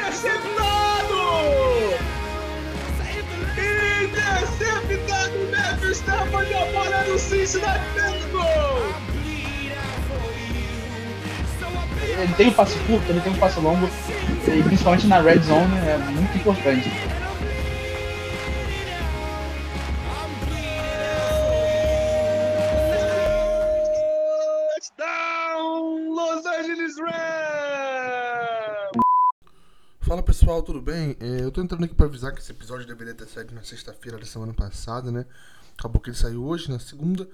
Interceptado! Interceptado Matthew Stafford a bola do Cincinnati Bengals! Ele tem um passe curto, ele tem um passe longo, e principalmente na red zone é muito importante. Tudo bem? É, eu tô entrando aqui pra avisar que esse episódio deveria ter saído na sexta-feira da semana passada, né? Acabou que ele saiu hoje, na segunda.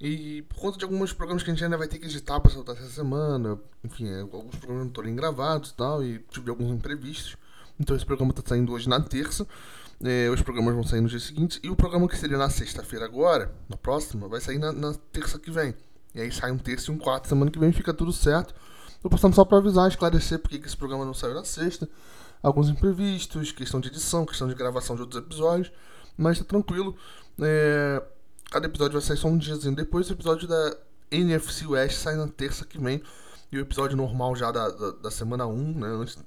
E por conta de alguns programas que a gente ainda vai ter que editar pra soltar essa semana, enfim, é, alguns programas não estão nem gravados e tal, e tive alguns imprevistos. Então esse programa tá saindo hoje na terça. É, os programas vão sair no dia seguinte. E o programa que seria na sexta-feira agora, na próxima, vai sair na, na terça que vem. E aí sai um terça e um quarto semana que vem, fica tudo certo. Tô postando só pra avisar, esclarecer porque que esse programa não saiu na sexta. Alguns imprevistos, questão de edição, questão de gravação de outros episódios. Mas tá tranquilo. É, Cada episódio vai sair só um diazinho depois. O episódio da NFC West sai na terça que vem. E o episódio normal já da, da, da semana 1, né? Antes,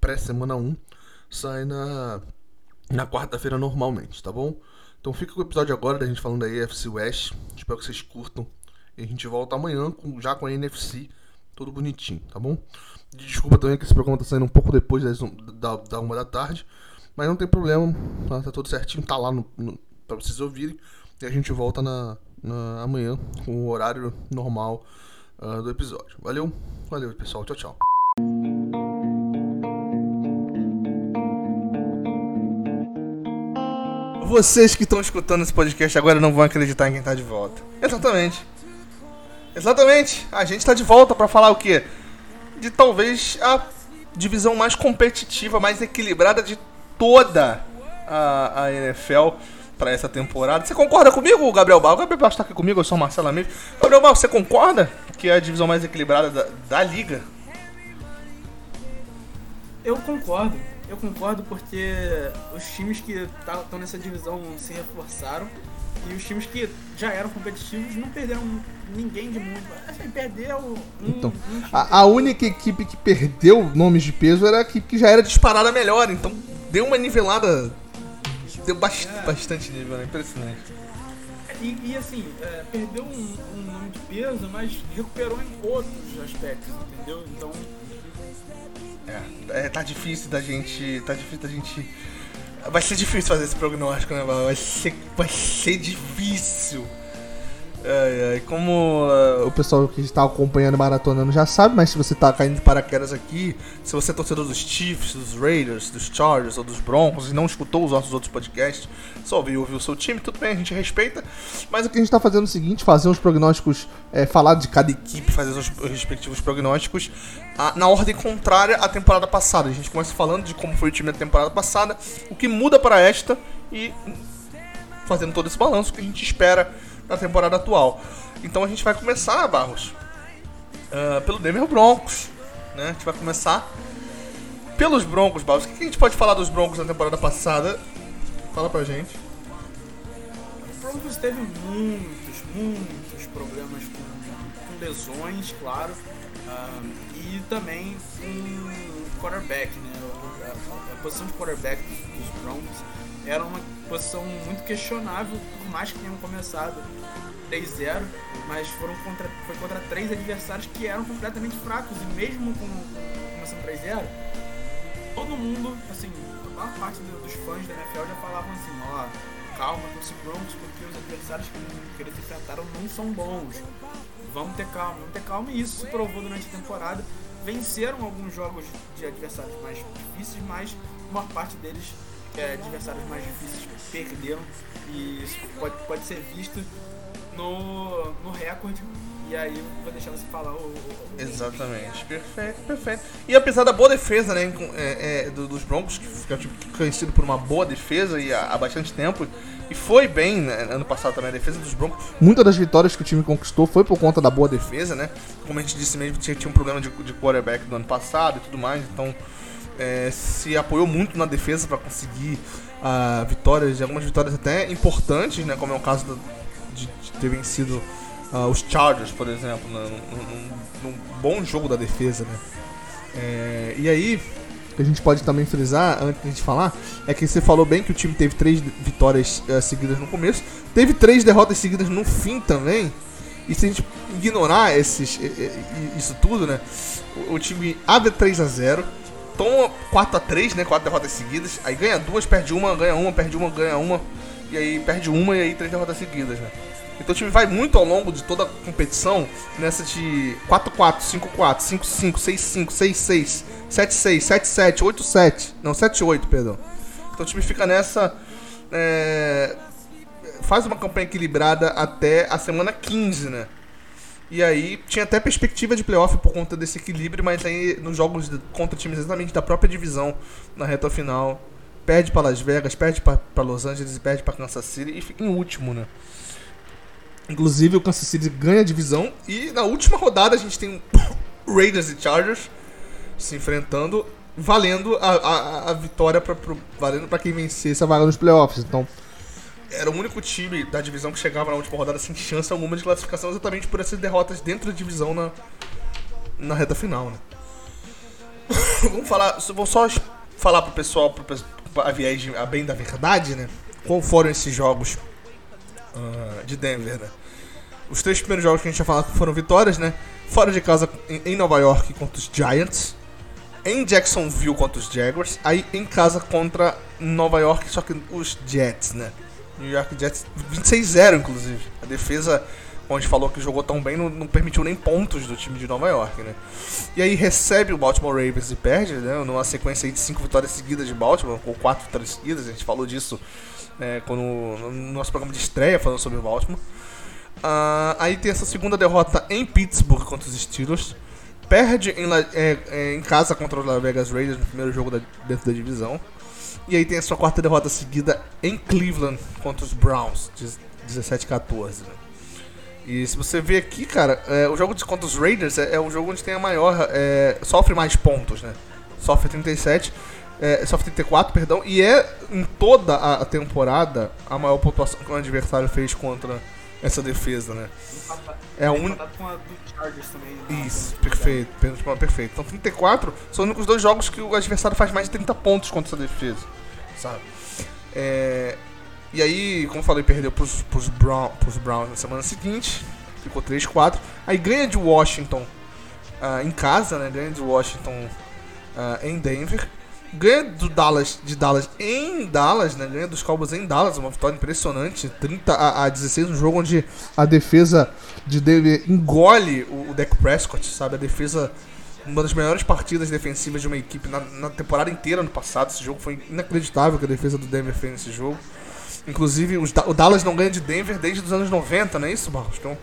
pré-semana 1, sai na, na quarta-feira normalmente, tá bom? Então fica com o episódio agora da gente falando da AFC West. Espero que vocês curtam. E a gente volta amanhã com, já com a NFC, tudo bonitinho, tá bom? Desculpa também que esse programa tá saindo um pouco depois das, da, da uma da tarde. Mas não tem problema, tá, tá tudo certinho, tá lá no, no, pra vocês ouvirem. E a gente volta na, na amanhã com o horário normal uh, do episódio. Valeu, valeu pessoal, tchau, tchau. Vocês que estão escutando esse podcast agora não vão acreditar em quem tá de volta. Exatamente. Exatamente. A gente tá de volta para falar o quê? De talvez a divisão mais competitiva, mais equilibrada de toda a, a NFL para essa temporada. Você concorda comigo, Gabriel Bal? O Gabriel Bal está aqui comigo, eu sou o Marcelo Amigo. Gabriel Bal, você concorda que é a divisão mais equilibrada da, da liga? Eu concordo. Eu concordo porque os times que estão tá, nessa divisão se reforçaram e os times que já eram competitivos não perderam ninguém de muito. Assim, perdeu um, então, um a, a, única equipe que perdeu nomes de peso era a equipe que já era disparada melhor. Então deu uma nivelada. Deu bast é. bastante nível, né? Impressionante. E, e assim, é, perdeu um, um nome de peso, mas recuperou em outros aspectos, entendeu? Então é, é, tá difícil da gente. Tá difícil da gente. Vai ser difícil fazer esse prognóstico, né? Vai ser, vai ser difícil. Ai, ai, como uh, o pessoal que está acompanhando maratonando já sabe, mas se você está caindo de paraquedas aqui, se você é torcedor dos Chiefs, dos Raiders, dos Chargers ou dos Broncos e não escutou os nossos outros podcasts, só ouviu ouvir o seu time, tudo bem, a gente respeita. Mas o que a gente está fazendo é o seguinte: fazer os prognósticos, é, falar de cada equipe, fazer os respectivos prognósticos a, na ordem contrária à temporada passada. A gente começa falando de como foi o time da temporada passada, o que muda para esta e fazendo todo esse balanço que a gente espera na temporada atual. Então a gente vai começar, Barros, uh, pelo Denver Broncos. Né? A gente vai começar pelos Broncos, Barros. O que a gente pode falar dos Broncos na temporada passada? Fala pra gente. O Broncos teve muitos, muitos problemas com, com lesões, claro. Uh, e também com quarterback, né? A, a, a posição de quarterback dos Broncos era uma posição muito questionável, por mais que tenham começado 3-0, mas foram contra, foi contra três adversários que eram completamente fracos, e mesmo com, com começando 3-0, todo mundo, assim, a maior parte dos fãs da NFL já falavam assim, ó, calma com os Broncos, porque os adversários que, que eles enfrentaram não são bons. Vamos ter calma, vamos ter calma, e isso se provou durante a temporada. Venceram alguns jogos de adversários mais difíceis, mas uma parte deles é, adversários mais difíceis perderam e isso pode, pode ser visto no, no recorde. E aí vou deixar você falar o, o, Exatamente, perfeito, perfeito. E apesar da boa defesa, né, é, é, dos Broncos, que um tipo conhecido por uma boa defesa e há, há bastante tempo, e foi bem né, ano passado também a defesa dos Broncos. Muitas das vitórias que o time conquistou foi por conta da boa defesa, né? Como a gente disse mesmo, tinha, tinha um problema de, de quarterback do ano passado e tudo mais, então é, se apoiou muito na defesa para conseguir uh, vitórias, algumas vitórias até importantes, né, como é o caso do, de, de, ter vencido uh, os Chargers, por exemplo, né, num, num, num, bom jogo da defesa. Né. É, e aí, que a gente pode também frisar antes de falar é que você falou bem que o time teve três vitórias uh, seguidas no começo, teve três derrotas seguidas no fim também. E se a gente ignorar esses, isso tudo, né? O, o time abre 3 a 0 toma 4 a 3 né? Quatro derrotas seguidas, aí ganha duas, perde uma, ganha uma, perde uma, ganha uma, e aí perde uma e aí três derrotas seguidas, né? Então o time vai muito ao longo de toda a competição nessa de 4-4, 5-4, 5-5, 6-5, 6-6, 7-6, 7-7, 8-7. Não, 7-8, perdão. Então o time fica nessa. É, faz uma campanha equilibrada até a semana 15, né? E aí tinha até perspectiva de playoff por conta desse equilíbrio, mas aí nos jogos contra times exatamente da própria divisão na reta final, perde para Las Vegas, perde para Los Angeles e perde para Kansas City e fica em último, né? Inclusive o Kansas City ganha a divisão e na última rodada a gente tem Raiders e Chargers se enfrentando, valendo a, a, a vitória para quem vencesse a vaga nos playoffs. Então era o único time da divisão que chegava na última rodada sem chance alguma de classificação exatamente por essas derrotas dentro da divisão na, na reta final, né? Vamos falar, vou só falar pro pessoal, pro, a viagem a bem da verdade, né? Qual foram esses jogos uh, de Denver, né? Os três primeiros jogos que a gente já falou foram vitórias, né? Fora de casa em Nova York contra os Giants. Em Jacksonville contra os Jaguars. Aí em casa contra Nova York, só que os Jets, né? New York Jets 26-0, inclusive. A defesa, onde falou que jogou tão bem, não, não, permitiu nem pontos do time de Nova York, né? E aí recebe o Baltimore Ravens e perde, né? Numa sequência de cinco vitórias seguidas de Baltimore, ou quatro vitórias seguidas. A gente falou disso né, quando, no nosso programa de estreia falando sobre o Baltimore. Uh, aí tem essa segunda derrota em Pittsburgh contra os Steelers. Perde em, é, é, em casa contra os Las Vegas Raiders no primeiro jogo da, dentro da divisão. E aí tem a sua quarta derrota seguida em Cleveland contra os Browns, 17-14. Né? E se você ver aqui, cara, é, o jogo de, contra os Raiders é, é, o jogo onde tem a maior. É, sofre mais pontos, né? Sofre 37 é, só 34, perdão, e é em toda a temporada a maior pontuação que o adversário fez contra essa defesa, né? É a única. Né? Isso, perfeito, perfeito. Então 34 são os únicos dois jogos que o adversário faz mais de 30 pontos contra essa defesa, sabe? É... E aí, como falei, perdeu pros, pros, Brown, Browns na semana seguinte, ficou 3-4. Aí ganha de Washington uh, em casa, né? Ganha de Washington uh, em Denver ganha do Dallas, de Dallas em Dallas, né? Ganha dos Cowboys em Dallas, uma vitória impressionante, 30 a, a 16, um jogo onde a defesa de Denver engole o, o Dak Prescott, sabe? A defesa uma das melhores partidas defensivas de uma equipe na, na, temporada inteira no passado. Esse jogo foi inacreditável que a defesa do Denver fez nesse jogo. Inclusive, os, o Dallas não ganha de Denver desde os anos 90, não é isso, Marcos? Então,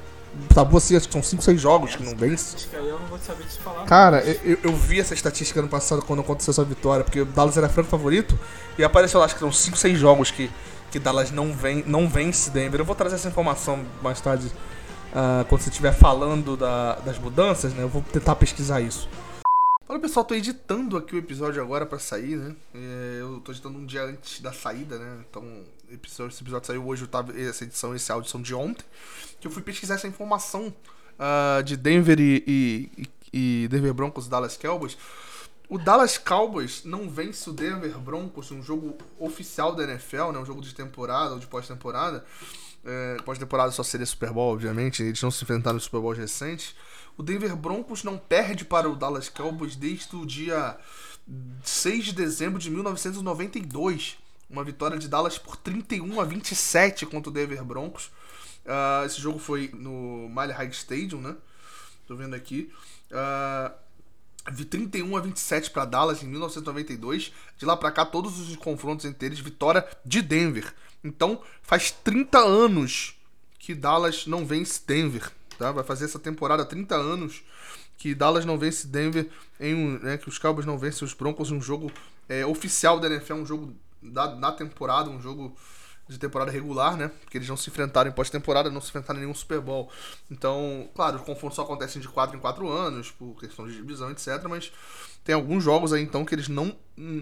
tabu assim, acho que são 5, 6 jogos que não vence. Eu não vou saber te falar. Cara, eu, eu, vi essa estatística ano passado quando aconteceu essa vitória, porque o Dallas era franco favorito e apareceu lá, acho que são 5, 6 jogos que, que Dallas não, vem, não vence Denver. Eu vou trazer essa informação mais tarde, uh, quando você estiver falando da, das mudanças, né? Eu vou tentar pesquisar isso. Fala pessoal, tô editando aqui o episódio agora para sair, né? É, eu tô editando um dia antes da saída, né? Então, esse episódio saiu hoje, eu tava, essa edição, esse áudio são de ontem que eu fui pesquisar essa informação uh, de Denver e, e, e, Denver Broncos Dallas Cowboys. O Dallas Cowboys não vence o Denver Broncos, um jogo oficial da NFL, né, um jogo de temporada ou de pós-temporada. É, pós-temporada só seria Super Bowl, obviamente, eles não se enfrentaram no Super Bowl recente. O Denver Broncos não perde para o Dallas Cowboys desde o dia 6 de dezembro de 1992. Uma vitória de Dallas por 31 a 27 contra o Denver Broncos. Uh, esse jogo foi no Mile High Stadium, né? Tô vendo aqui. Uh, 31 a 27 para Dallas em 1992. De lá para cá, todos os confrontos entre eles, vitória de Denver. Então, faz 30 anos que Dallas não vence Denver. Tá? Vai fazer essa temporada 30 anos que Dallas não vence Denver em um, né, que os Cowboys não vencem os Broncos em um jogo é, oficial da NFL, um jogo da, da temporada, um jogo de temporada regular, né? Porque eles não se enfrentaram em pós-temporada, não se enfrentaram em nenhum Super Bowl. Então, claro, os confrontos só acontecem de 4 em 4 anos, por questão de divisão, etc. Mas tem alguns jogos aí, então, que eles não.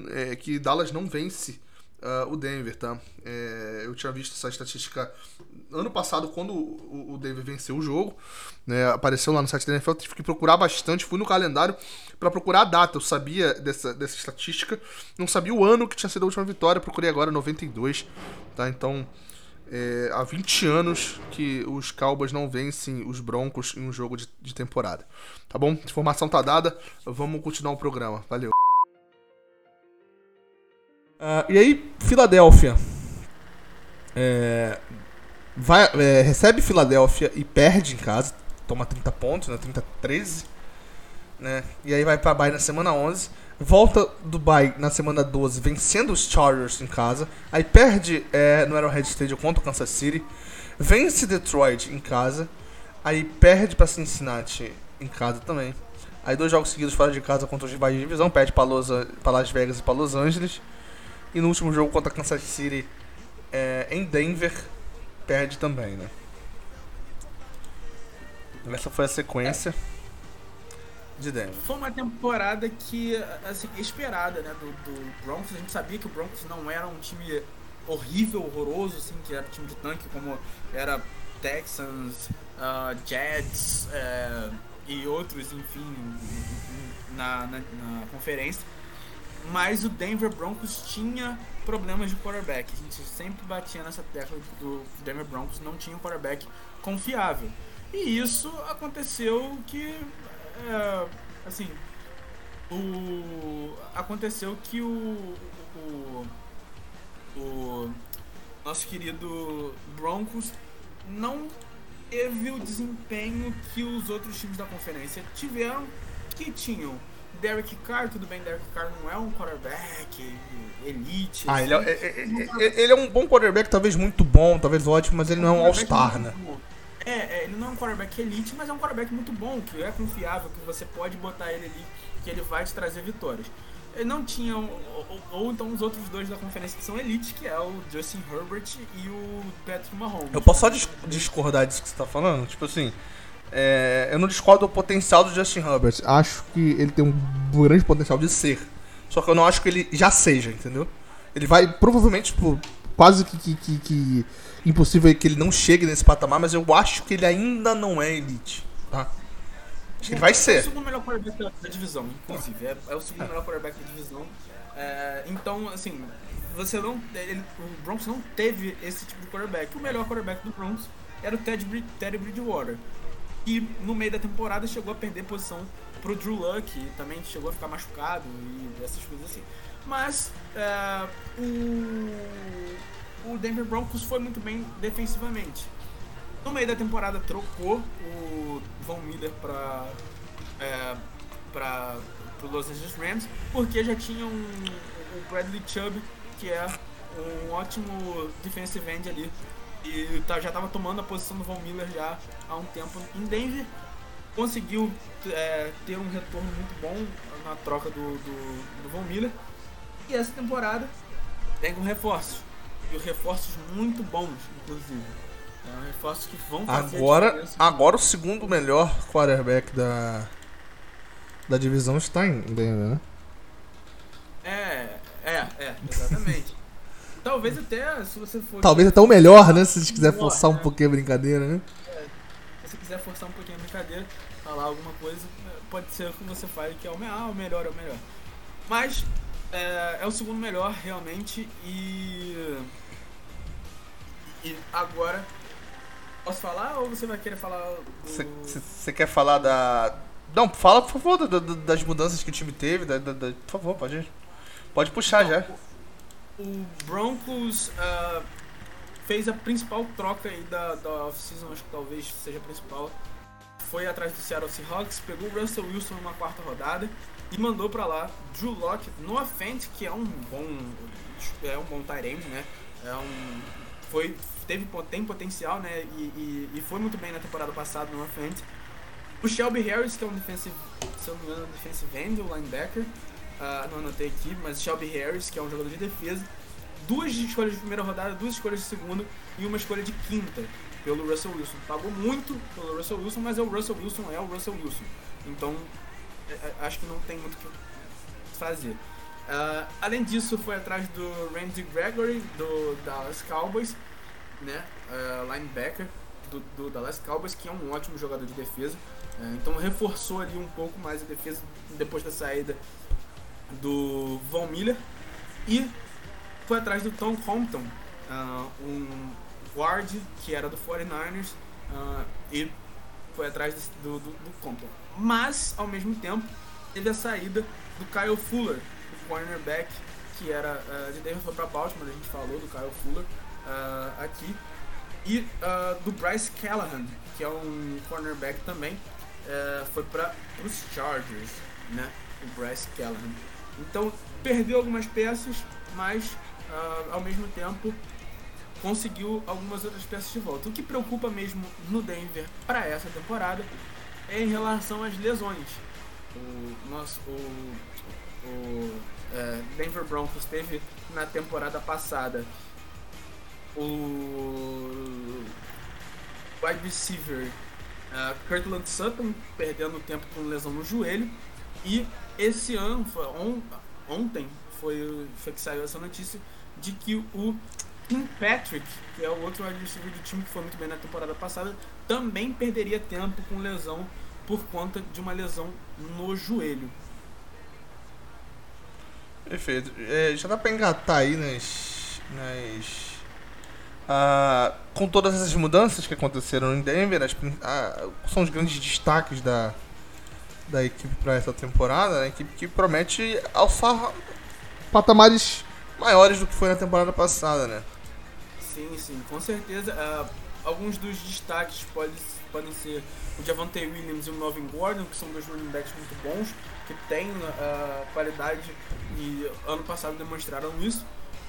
É, que Dallas não vence uh, o Denver, tá? É, eu tinha visto essa estatística ano passado, quando o, o Denver venceu o jogo, né, apareceu lá no site da NFL, tive que procurar bastante, fui no calendário para procurar a data. Eu sabia dessa, dessa estatística, não sabia o ano que tinha sido a última vitória, procurei agora 92, tá? Então, é, há 20 anos que os Cowboys não vencem os Broncos em um jogo de, de temporada. Tá bom? Informação tá dada, vamos continuar o programa. Valeu. Uh, e aí, Filadélfia. É, vai, é, recebe Filadélfia e perde em casa. Toma 30 pontos, né? 30 13. Né? E aí vai pra Bay na semana 11. Volta do Bay na semana 12, vencendo os Chargers em casa. Aí perde é, no Arrowhead Stadium contra o Kansas City. Vence Detroit em casa. Aí perde pra Cincinnati em casa também. Aí dois jogos seguidos fora de casa contra os rivais de divisão. Perde pra, Los, pra Las Vegas e pra Los Angeles. E no último jogo contra Kansas City é, em Denver, perde também, né? Essa foi a sequência de Denver. Foi uma temporada que, assim, esperada, né, do, do Broncos. A gente sabia que o Broncos não era um time horrível, horroroso, assim, que era time de tanque, como era Texans, uh, Jets uh, e outros, enfim, na, na, na conferência mas o Denver Broncos tinha problemas de quarterback. A gente sempre batia nessa tecla do Denver Broncos não tinha um quarterback confiável. E isso aconteceu que é, assim o aconteceu que o, o, o nosso querido Broncos não teve o desempenho que os outros times da conferência tiveram que tinham Derek Carr, tudo bem, Derek Carr não é um quarterback elite. Ah, ele, é, é, é, ele é um bom quarterback, talvez muito bom, talvez ótimo, mas ele não é um All-Star, né? É, é, ele não é um quarterback elite, mas é um quarterback muito bom, que é confiável, que você pode botar ele ali, que ele vai te trazer vitórias. Ele não tinha, ou, ou, ou, então os outros dois da conferência que são elite, que é o Justin Herbert e o Patrick Mahomes. Eu posso só discordar disso que você tá falando? Tipo assim, é, eu não discordo do potencial do Justin Herbert. Acho que ele tem um grande potencial de ser. Só que eu não acho que ele já seja, entendeu? Ele vai provavelmente, tipo, quase que, que, que, que impossível que ele não chegue nesse patamar, mas eu acho que ele ainda não é elite, tá? Acho que ele vai ser. É o segundo melhor quarterback da divisão, inclusive. É, é o segundo melhor quarterback da divisão. É, então, assim, você não. Ele, o Broncos não teve esse tipo de quarterback. O melhor quarterback do Broncos era o Ted, Teddy Bridgewater. E no meio da temporada chegou a perder posição pro Drew Luck, e também chegou a ficar machucado e essas coisas assim. Mas é, o, o Denver Broncos foi muito bem defensivamente. No meio da temporada trocou o Von Miller para é, para o Los Angeles Rams, porque já tinha um, o Bradley Chubb, que é um ótimo defensive end ali e tá, já estava tomando a posição do Von Miller já há um tempo em Denver. Conseguiu é, ter um retorno muito bom na troca do, do, do Von Miller. E essa temporada tem com reforços. E reforços muito bons, inclusive. É, reforços que vão fazer agora, agora o segundo melhor quarterback da, da divisão está em Denver, né? É, é, é, exatamente. Talvez até, se você for. Talvez até o melhor, né? Se você quiser forçar um né? pouquinho a brincadeira, né? É, se você quiser forçar um pouquinho a brincadeira, falar alguma coisa, pode ser que você fale que é o, ah, o melhor, é o melhor. Mas é, é o segundo melhor, realmente, e. E agora. Posso falar ou você vai querer falar Você quer falar da. Não, fala por favor da, da, das mudanças que o time teve. Da, por favor, pode, pode puxar então, já o Broncos uh, fez a principal troca aí da, da off-season, acho que talvez seja a principal. Foi atrás do Seattle Seahawks, pegou o Russell Wilson numa quarta rodada e mandou para lá Drew Locke no Fent, que é um bom é um bom tight né? É um foi teve tem potencial, né? E, e, e foi muito bem na temporada passada no Fent. O Shelby Harris, que é um defensive, se eu não me engano, defensive end, o linebacker, uh, não anotei aqui, mas Shelby Harris, que é um jogador de defesa, duas escolhas de primeira rodada, duas escolhas de segunda e uma escolha de quinta pelo Russell Wilson. Pagou muito pelo Russell Wilson, mas é o Russell Wilson, é o Russell Wilson. Então, é, é, acho que não tem muito o que fazer. Ah, além disso, foi atrás do Randy Gregory, do Dallas Cowboys, né? ah, linebacker do, do Dallas Cowboys, que é um ótimo jogador de defesa. Ah, então reforçou ali um pouco mais a defesa depois da saída do Von Miller. E foi atrás do Tom Compton, ah, um guard que era do 49ers, ah, e foi atrás do, do, do Compton. Mas, ao mesmo tempo, teve a saída do Kyle Fuller, o cornerback que era ah, de Denver foi para Baltimore, a gente falou do Kyle Fuller ah, aqui, e do Bryce Callahan, que é um cornerback também, eh, foi para os Chargers, né? O Bryce Callahan. Então perdeu algumas peças, mas ah, ao mesmo tempo conseguiu algumas outras peças de volta. O que preocupa mesmo no Denver para essa temporada é em relação às lesões. O nosso o, o é, Denver Broncos teve na temporada passada o wide receiver uh, Kirtland Sutton perdendo tempo com lesão no joelho e esse ano on- ontem foi, foi que saiu essa notícia de que o Tim Patrick, que é o outro wide do time que foi muito bem na temporada passada, também perderia tempo com lesão por conta de uma lesão no joelho. Perfeito. É, já dá pra engatar aí nas. nas ah, com todas essas mudanças que aconteceram em Denver, as ah, são os grandes destaques da, da equipe para essa temporada. né? A equipe que promete alçar patamares maiores do que foi na temporada passada, né? Sim, sim, com certeza. ah, alguns dos destaques pode, podem ser o Javante Williams e o Melvin Gordon, que são dois running backs muito bons, que têm ah, qualidade e ano passado demonstraram isso.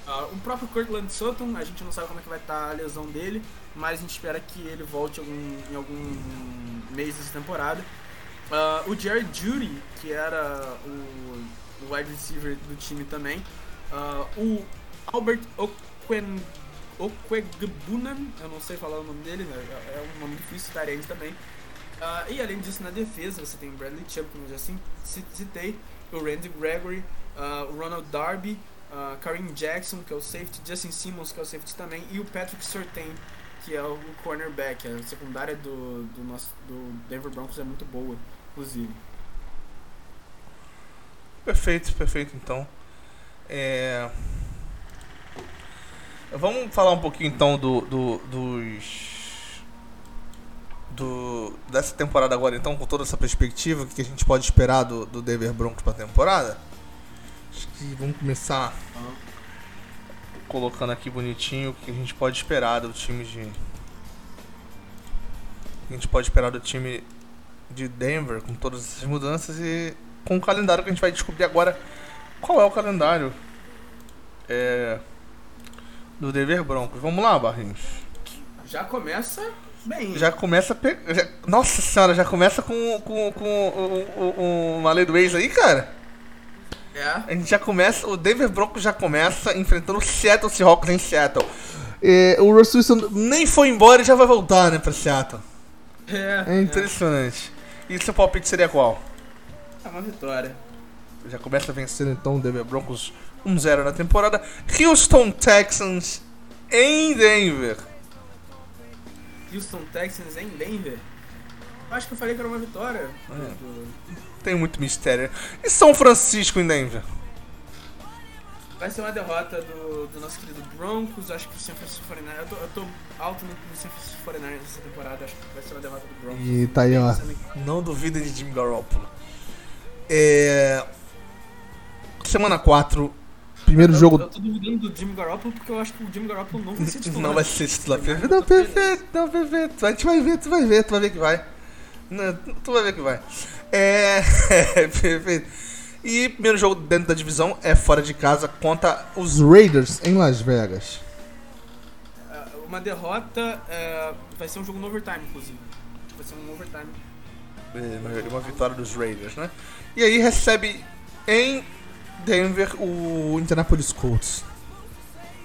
Ah, o próprio Kirkland Sutton, a gente não sabe como é que vai estar a lesão dele, mas a gente espera que ele volte algum- em algum mês dessa temporada. Ah, o Jared Judy, que era o, o wide receiver do time também. Ah, o Albert Oquen, eu não sei falar o nome dele, né? é é um nome difícil, Tyrande também. Ah, e além disso, na defesa, você tem o Bradley Chubb, como eu já citei, o Randy Gregory, o Ronald Darby, ah, Kareem Jackson, que é o safety, Justin Simmons, que é o safety também, e o Patrick Surtain, que é o cornerback. A secundária do, do, nosso, do Denver Broncos é muito boa, inclusive. Perfeito, perfeito então. É... Vamos falar um pouquinho então do, do- dos. Do, dessa temporada agora, então, com toda essa perspectiva, o que a gente pode esperar do, do Denver Broncos pra temporada? Acho que vamos começar colocando aqui bonitinho o que a gente pode esperar do time de. O que a gente pode esperar do time de Denver com todas essas mudanças e com o calendário que a gente vai descobrir agora qual é o calendário é, do Denver Broncos. Vamos lá, Barrinhos. Já começa bem. Já começa. pe- já- Nossa senhora, já começa com, com, com o, uma lei do ex aí, cara. É. A gente já começa. O Denver Broncos já começa enfrentando o Seattle Seahawks em Seattle. É, o Russell Wilson nem foi embora e já vai voltar, né, pra Seattle. É, É impressionante. E seu palpite seria qual? é uma vitória. Já começa vencendo então o Denver Broncos 1-0 na temporada. Houston Texans em Denver. Houston Texans em Denver. Eu acho que eu falei que era uma vitória. É. Tem muito mistério. E São Francisco em Denver. Vai ser uma derrota do, do nosso querido Broncos. Acho que o San Francisco 49ers. Eu tô, eu tô alto no no San Francisco 49ers nessa temporada. Acho que vai ser uma derrota do Broncos. E tá aí, ó. Não duvidem de Jimmy Garoppolo. É... Semana 4. Primeiro Eu- jogo. Eu tô duvidando do Jimmy Garoppolo porque eu acho que o Jimmy Garoppolo não vai ser titular. Não vai ser titular perfeito. Não, perfeito, não, perfeito. A gente vai ver, tu vai ver, tu vai ver que vai. Não, tu vai ver que vai. É. perfeito. E primeiro jogo dentro da divisão é fora de casa contra os Raiders em Las Vegas. Ah, Uma derrota é, vai ser um jogo no overtime, inclusive. Vai ser um overtime. É, uma vitória dos Raiders, né? E aí recebe em Denver o Indianapolis Colts.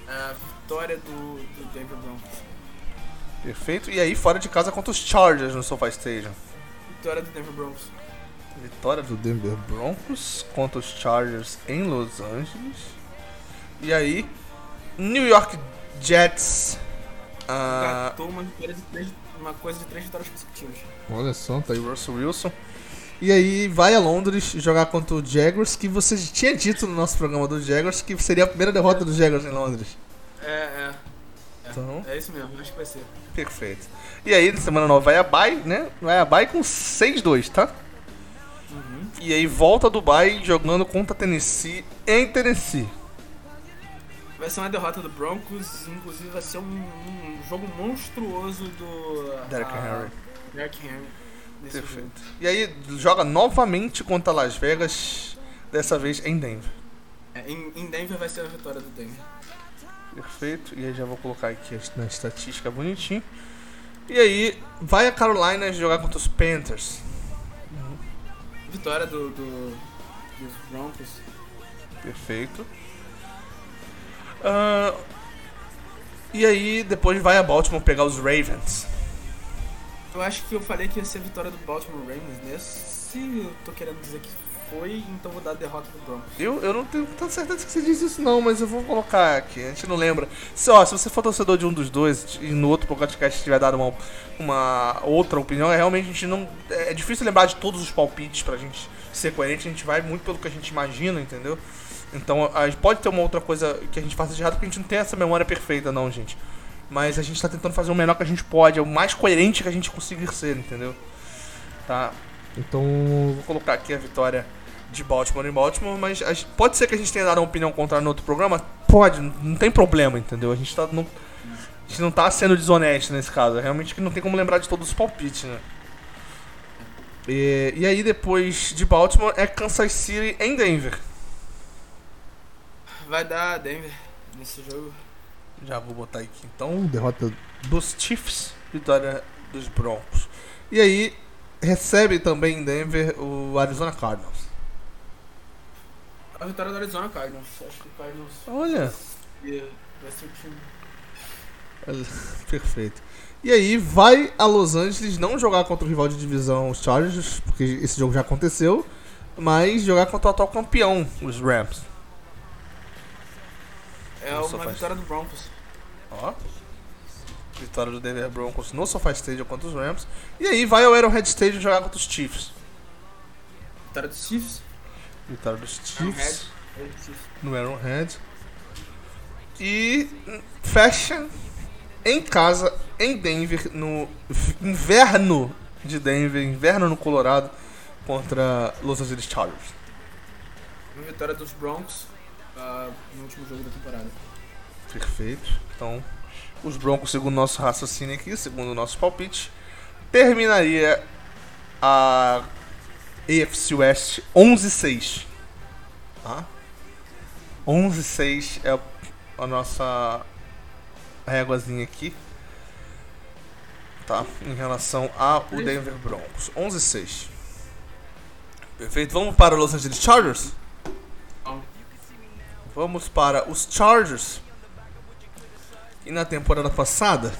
É, vitória do, do Denver Broncos. Perfeito. E aí fora de casa contra os Chargers no SoFi Stadium. Vitória do Denver Broncos. Vitória do Denver Broncos contra os Chargers em Los Angeles. E aí, New York Jets. Catou uma, de três- uma coisa de três vitórias consecutivas. olha só, tá aí o Russell Wilson. E aí vai a Londres jogar contra o Jaguars, que você tinha dito no nosso programa do Jaguars que seria a primeira derrota dos Jaguars em Londres. É, é. Então, É isso mesmo, acho que vai ser. perfeito. E aí, na semana nova vai a bye, né? Vai a bye com 6-2, tá? E aí volta do bye jogando contra Tennessee em Tennessee. Vai ser uma derrota do Broncos, inclusive vai ser um, um jogo monstruoso do. Derrick ah, Henry. Derrick Henry. Nesse jogo. Perfeito. E aí joga novamente contra Las Vegas, dessa vez em Denver. É, em, em Denver vai ser a vitória do Denver. Perfeito. E aí já vou colocar aqui na estatística bonitinho. E aí vai a Carolina jogar contra os Panthers. Vitória do, do- dos Broncos. Perfeito. Ah, e aí depois vai a Baltimore pegar os Ravens. Eu acho que eu falei que ia ser a vitória do Baltimore Ravens nesse. Eu tô querendo dizer que foi, então vou dar derrota do Broncos. Eu, eu não tenho tanta certeza que você disse isso não, mas eu vou colocar aqui, a gente não lembra. Se, ó, se você for torcedor de um dos dois e no outro podcast tiver dado uma, uma outra opinião, é realmente a gente não. É difícil lembrar de todos os palpites pra gente ser coerente, a gente vai muito pelo que a gente imagina, entendeu? Então a pode ter uma outra coisa que a gente faça de errado, porque a gente não tem essa memória perfeita, não, gente. Mas a gente tá tentando fazer o melhor que a gente pode, é o mais coerente que a gente conseguir ser, entendeu? Tá? Então vou colocar aqui a vitória de Baltimore em Baltimore, mas a gente- pode ser que a gente tenha dado uma opinião contrária no outro programa? Pode, não tem problema, entendeu? A gente, tá, não, a gente não tá sendo desonesto nesse caso, é realmente que não tem como lembrar de todos os palpites, né? E, e aí depois de Baltimore é Kansas City em Denver. Vai dar Denver nesse jogo. Já vou botar aqui então, derrota dos Chiefs, vitória dos Broncos. E aí recebe também em Denver o Arizona Cardinals. A vitória do Arizona Cardinals. Acho que o Cardinals Olha, vai ser o time. Perfeito. E aí vai a Los Angeles não jogar contra o rival de divisão, os Chargers, porque esse jogo já aconteceu, mas jogar contra o atual campeão, os Rams. É uma vitória do Broncos. Ó. Vitória do Denver Broncos no SoFi Stadium contra os Rams. E aí vai ao Arrowhead Stadium jogar contra os Chiefs. Vitória dos Chiefs. Vitória dos Chiefs no Arrowhead. E fecha em casa, em Denver, no inverno de Denver, inverno no Colorado, contra Los Angeles Chargers. Uma vitória dos Broncos ah, no último jogo da temporada. Perfeito. Então, os Broncos, segundo nosso raciocínio aqui, segundo o nosso palpite, terminaria a AFC West 11-6. Tá? 11-6 é a nossa réguazinha aqui. Tá? Em relação ao Denver Broncos. 11-6. Perfeito. Vamos para os Los Angeles Chargers? Vamos. Vamos para os Chargers. E na temporada passada.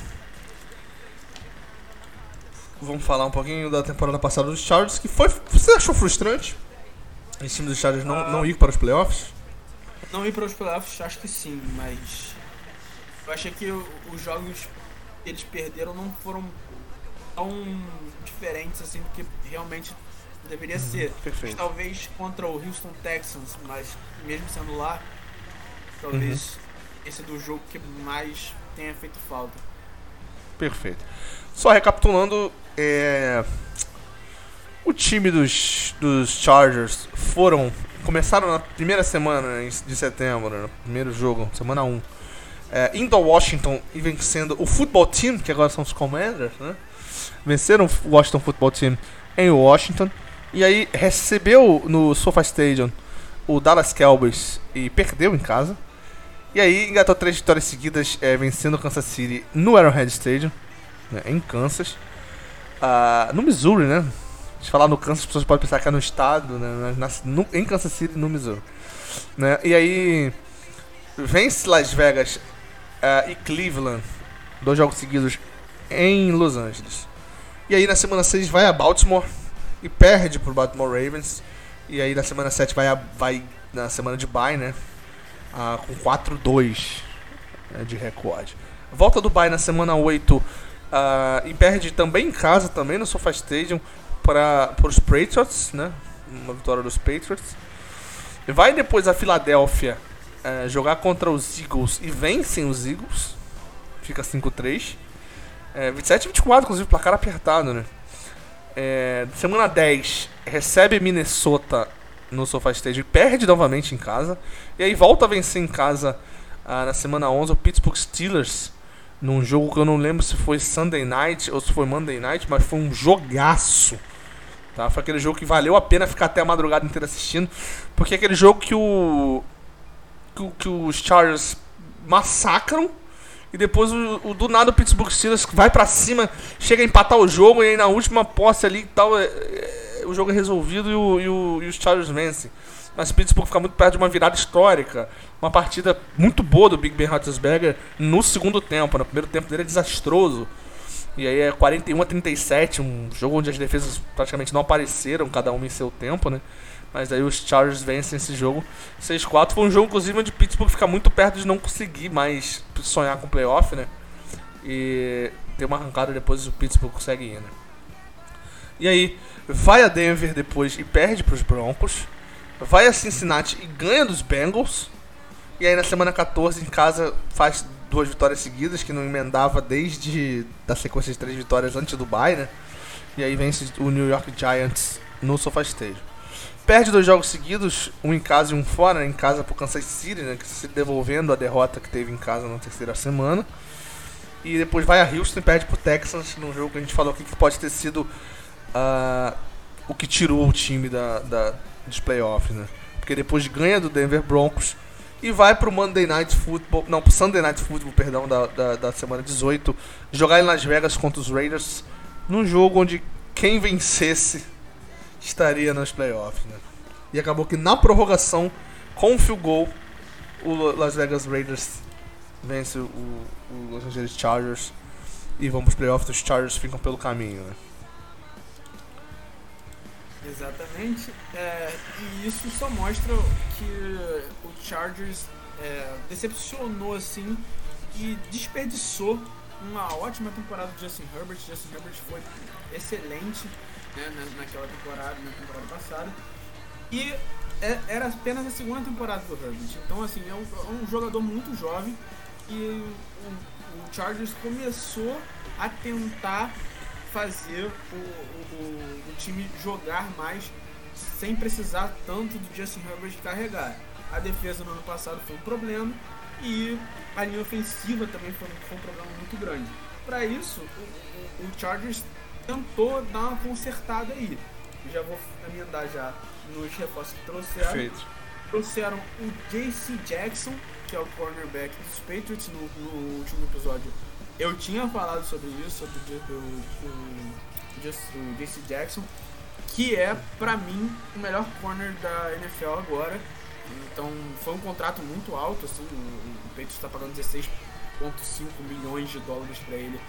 Vamos falar um pouquinho da temporada passada dos Chargers. Que foi. Você achou frustrante? Esse time dos Chargers não, não ir para os playoffs? Não ir para os playoffs, acho que sim, mas eu achei que os jogos que eles perderam não foram tão diferentes assim do que realmente deveria ser. Perfeito. Talvez contra o Houston Texans, mas mesmo sendo lá, talvez esse é do jogo que mais tenha feito falta. Perfeito. Só recapitulando, é, o time dos, dos Chargers foram. Começaram na primeira semana em- de setembro, no primeiro jogo, semana 1. É, indo a Washington e vencendo o Football Team, que agora são os Commanders, né? Venceram o Washington Football Team em Washington. E aí recebeu no SoFi Stadium o Dallas Cowboys e perdeu em casa. E aí engatou três vitórias seguidas, é, vencendo o Kansas City no Arrowhead Stadium, né, em Kansas. Ah, no Missouri, né? Se falar no Kansas, as pessoas podem pensar que é no estado, né? na- no- em Kansas City, no Missouri. Né? E aí vence Las Vegas ah, e Cleveland, dois jogos seguidos em Los Angeles. E aí na semana 6 vai a Baltimore e perde pro Baltimore Ravens. E aí na semana 7 vai, vai na semana de bye, né? Ah, com 4-2 né, de recorde. Volta do bye na semana 8 ah, e perde também em casa, também no SoFi Stadium, para os Patriots, né? Uma vitória dos Patriots. Vai depois a Filadélfia eh, jogar contra os Eagles e vencem os Eagles. Fica 5-3. É, 27 e 24, inclusive, placar apertado, né? É, semana 10, recebe Minnesota no SoFi Stage perde novamente em casa. E aí volta a vencer em casa ah, na semana 11 o Pittsburgh Steelers. Num jogo que eu não lembro se foi Sunday Night ou se foi Monday Night, mas foi um jogaço. Tá? Foi aquele jogo que valeu a pena ficar até a madrugada inteira assistindo. Porque é aquele jogo que o. que, que os Chargers massacram. E depois o, o- do nada o Pittsburgh Steelers vai pra cima, chega a empatar o jogo e aí na última posse ali tal, é- é- o jogo é resolvido e, o- e o- e os Chargers vencem. Mas Pittsburgh fica muito perto de uma virada histórica. Uma partida muito boa do Big Ben Roethlisberger no segundo tempo. No primeiro tempo dele é desastroso. E aí é 41 a 37, um jogo onde as defesas praticamente não apareceram, cada uma em seu tempo, né? Mas aí os Chargers vencem esse jogo 6-4. Foi um jogo, inclusive, onde Pittsburgh fica muito perto de não conseguir mais sonhar com playoff, né? E tem uma arrancada depois o Pittsburgh consegue ir, né? E aí, vai a Denver depois e perde para os Broncos. Vai a Cincinnati e ganha dos Bengals. E aí na semana 14 em casa faz duas vitórias seguidas, que não emendava desde da sequência de três vitórias antes do bye, né? E aí vence o New York Giants no Stadium. Perde dois jogos seguidos, um em casa e um fora, né? em casa pro Kansas City, né? Que se devolvendo a derrota que teve em casa na terceira semana. E depois vai a Houston e perde pro Texans num jogo que a gente falou aqui que pode ter sido ah, o que tirou o time da, da, dos playoffs, né? Porque depois ganha do Denver Broncos e vai pro Monday Night Football, não, pro Sunday Night Football, perdão, da, da, da semana 18, jogar em Las Vegas contra os Raiders, num jogo onde quem vencesse estaria nos playoffs, né? E acabou que na prorrogação, com o field goal, o Las Vegas Raiders vence o, o Los Angeles Chargers e vão pros playoffs, os Chargers ficam pelo caminho, né? Exatamente. É, e isso só mostra que o Chargers é, decepcionou assim e desperdiçou uma ótima temporada do Justin Herbert. Justin Herbert foi excelente né, na- naquela temporada, na temporada passada. E é- era apenas a segunda temporada do Herbert. Então, assim, é um, é um jogador muito jovem e o, o Chargers começou a tentar fazer o, o, o- time jogar mais sem precisar tanto do Justin Herbert carregar. A defesa no ano passado foi um problema e a linha ofensiva também foi, foi um problema muito grande. Para isso, o, o- o Chargers tentou dar uma consertada aí. Já vou emendar já nos reforços que trouxeram Perfeito. trouxeram o JC Jackson, que é o cornerback dos Patriots no, no último episódio. Eu tinha falado sobre isso, sobre o, o, o, Just- o JC Jackson, que é, pra mim, o melhor corner da NFL agora. Então, foi um contrato muito alto, assim, o, o está pagando 16,5 milhões de dólares pra ele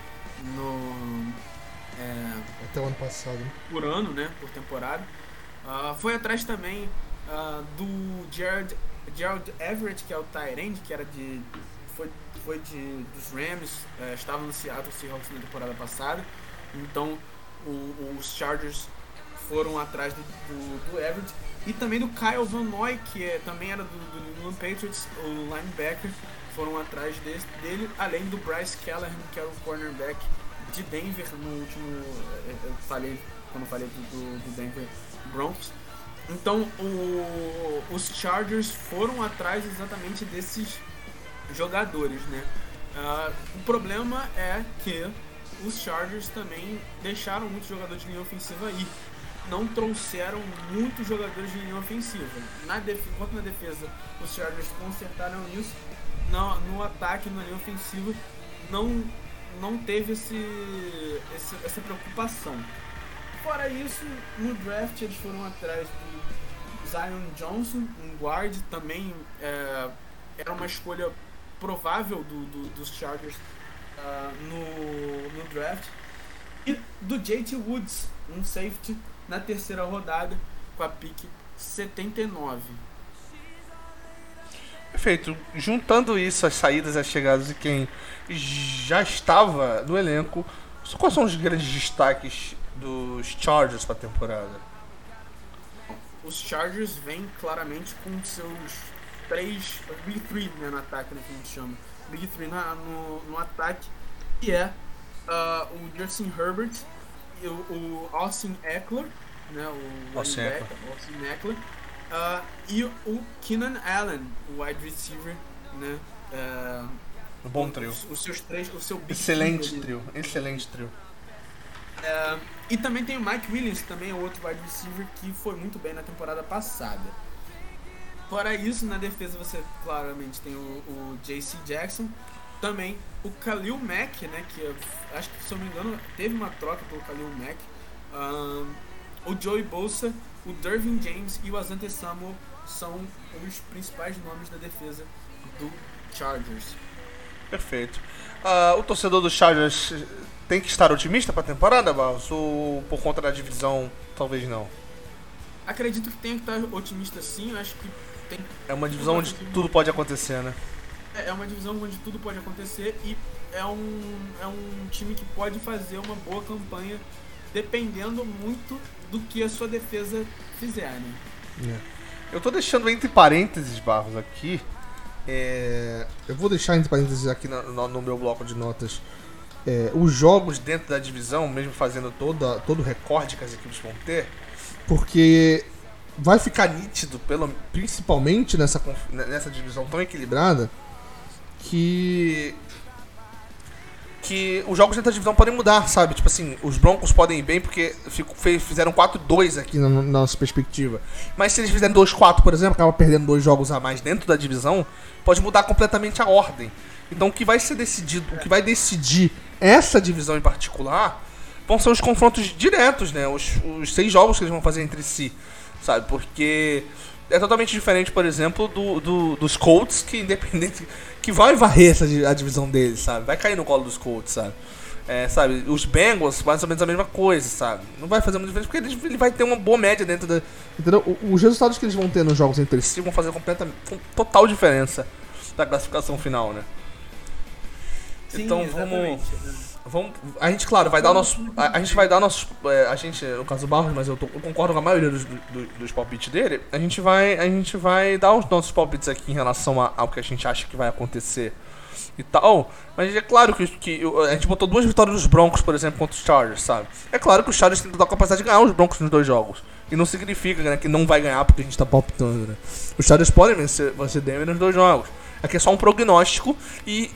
no... é, Até o ano passado. né? por ano, né, por temporada. Ah, foi atrás também ah, do Gerald, Gerald Everett, que é o Tyrande, que era de foi, foi de dos Rams, eh, estava no Seattle Seahawks na temporada passada. Então o- os Chargers foram atrás do, do, do Everett e também do Kyle Van Noy, que é, também era do, do New England Patriots, o linebacker, foram atrás desse- dele, além do Bryce Callahan, que era o cornerback de Denver no último. eh, Eu falei quando eu falei do- do Denver Broncos. Então o- os Chargers foram atrás exatamente desses jogadores, né? Ah, o problema é que os Chargers também deixaram muitos jogadores de linha ofensiva aí. Não trouxeram muitos jogadores de linha ofensiva. Na. Enquanto na defesa os Chargers consertaram isso, no, no ataque, na linha ofensiva, não, não teve esse, esse- essa preocupação. Fora isso, no draft eles foram atrás do Zion Johnson, um guard, também é, era uma escolha provável do, do- dos Chargers ah, no, no draft. E do JT Woods, um safety na terceira rodada com a pick 79. Perfeito. Juntando isso, as saídas e as chegadas de quem já estava no elenco, quais são os grandes destaques dos Chargers para a temporada? Os Chargers vêm claramente com seus três, Big Three né, no ataque, né, que a gente chama. Big Three na, no, no ataque, que é uh, o Justin Herbert, o, o Austin Eckler, né, o Austin Eckler. Austin Eckler uh, e o Keenan Allen, o wide receiver, né, uh, um bom trio. Os, os, seus três, o seu excelente trio, excelente trio. Uh, e também tem o Mike Williams, que também é outro wide receiver que foi muito bem na temporada passada. Fora isso, na defesa você claramente tem o, o JC Jackson, também o Khalil Mack, né, que acho que se eu não me engano teve uma troca pelo Khalil Mack, um, o Joey Bolsa, o Dervin James e o Asante Samuel são os principais nomes da defesa do Chargers. Perfeito. Uh, o torcedor do Chargers tem que estar otimista para a temporada, Barros? Ou por conta da divisão, talvez não? Acredito que tem que estar otimista sim. Eu acho que tem. É uma divisão onde tudo pode acontecer, né? É, é uma divisão onde tudo pode acontecer e é um, é um time que pode fazer uma boa campanha dependendo muito do que a sua defesa fizer, né? É. Eu tô deixando entre parênteses, Barros, aqui. É... Eu vou deixar entre parênteses aqui no, no, no meu bloco de notas é, os jogos dentro da divisão, mesmo fazendo toda, todo o recorde que as equipes vão ter, porque vai ficar nítido, pelo, principalmente nessa, nessa divisão tão equilibrada, que que os jogos dentro da divisão podem mudar, sabe? Tipo assim, os Broncos podem ir bem porque fizeram 4-2 aqui na, na, nossa perspectiva. Mas se eles fizerem 2-4, por exemplo, acaba perdendo dois jogos a mais dentro da divisão, pode mudar completamente a ordem. Então o que vai ser decidido, o que vai decidir essa divisão em particular vão ser os confrontos diretos, né? Os, os seis jogos que eles vão fazer entre si, sabe? Porque é totalmente diferente, por exemplo, do, do, dos Colts, que independente. que vai varrer essa, a divisão deles, sabe? Vai cair no colo dos Colts, sabe? É, sabe? Os Bengals, mais ou menos a mesma coisa, sabe? Não vai fazer muita diferença porque ele, ele vai ter uma boa média dentro da. Entendeu? Os resultados que eles vão ter nos jogos entre si vão fazer completamente, com total diferença da classificação final, né? Sim, então vamos. Vamos, a gente, claro, vai dar nosso. A, a gente vai dar nossos. É, a gente, no caso do Barros, mas eu, tô, eu, concordo com a maioria dos, do, dos palpites dele. A gente, vai, a gente vai dar os nossos palpites aqui em relação a, ao que a gente acha que vai acontecer e tal. Mas é claro que, que a gente botou duas vitórias dos Broncos, por exemplo, contra os Chargers, sabe? É claro que os Chargers têm toda a capacidade de ganhar os Broncos nos dois jogos. E não significa né, que não vai ganhar porque a gente tá palpitando, né? Os Chargers podem vencer, vencer Denver nos dois jogos. Aqui é só um prognóstico e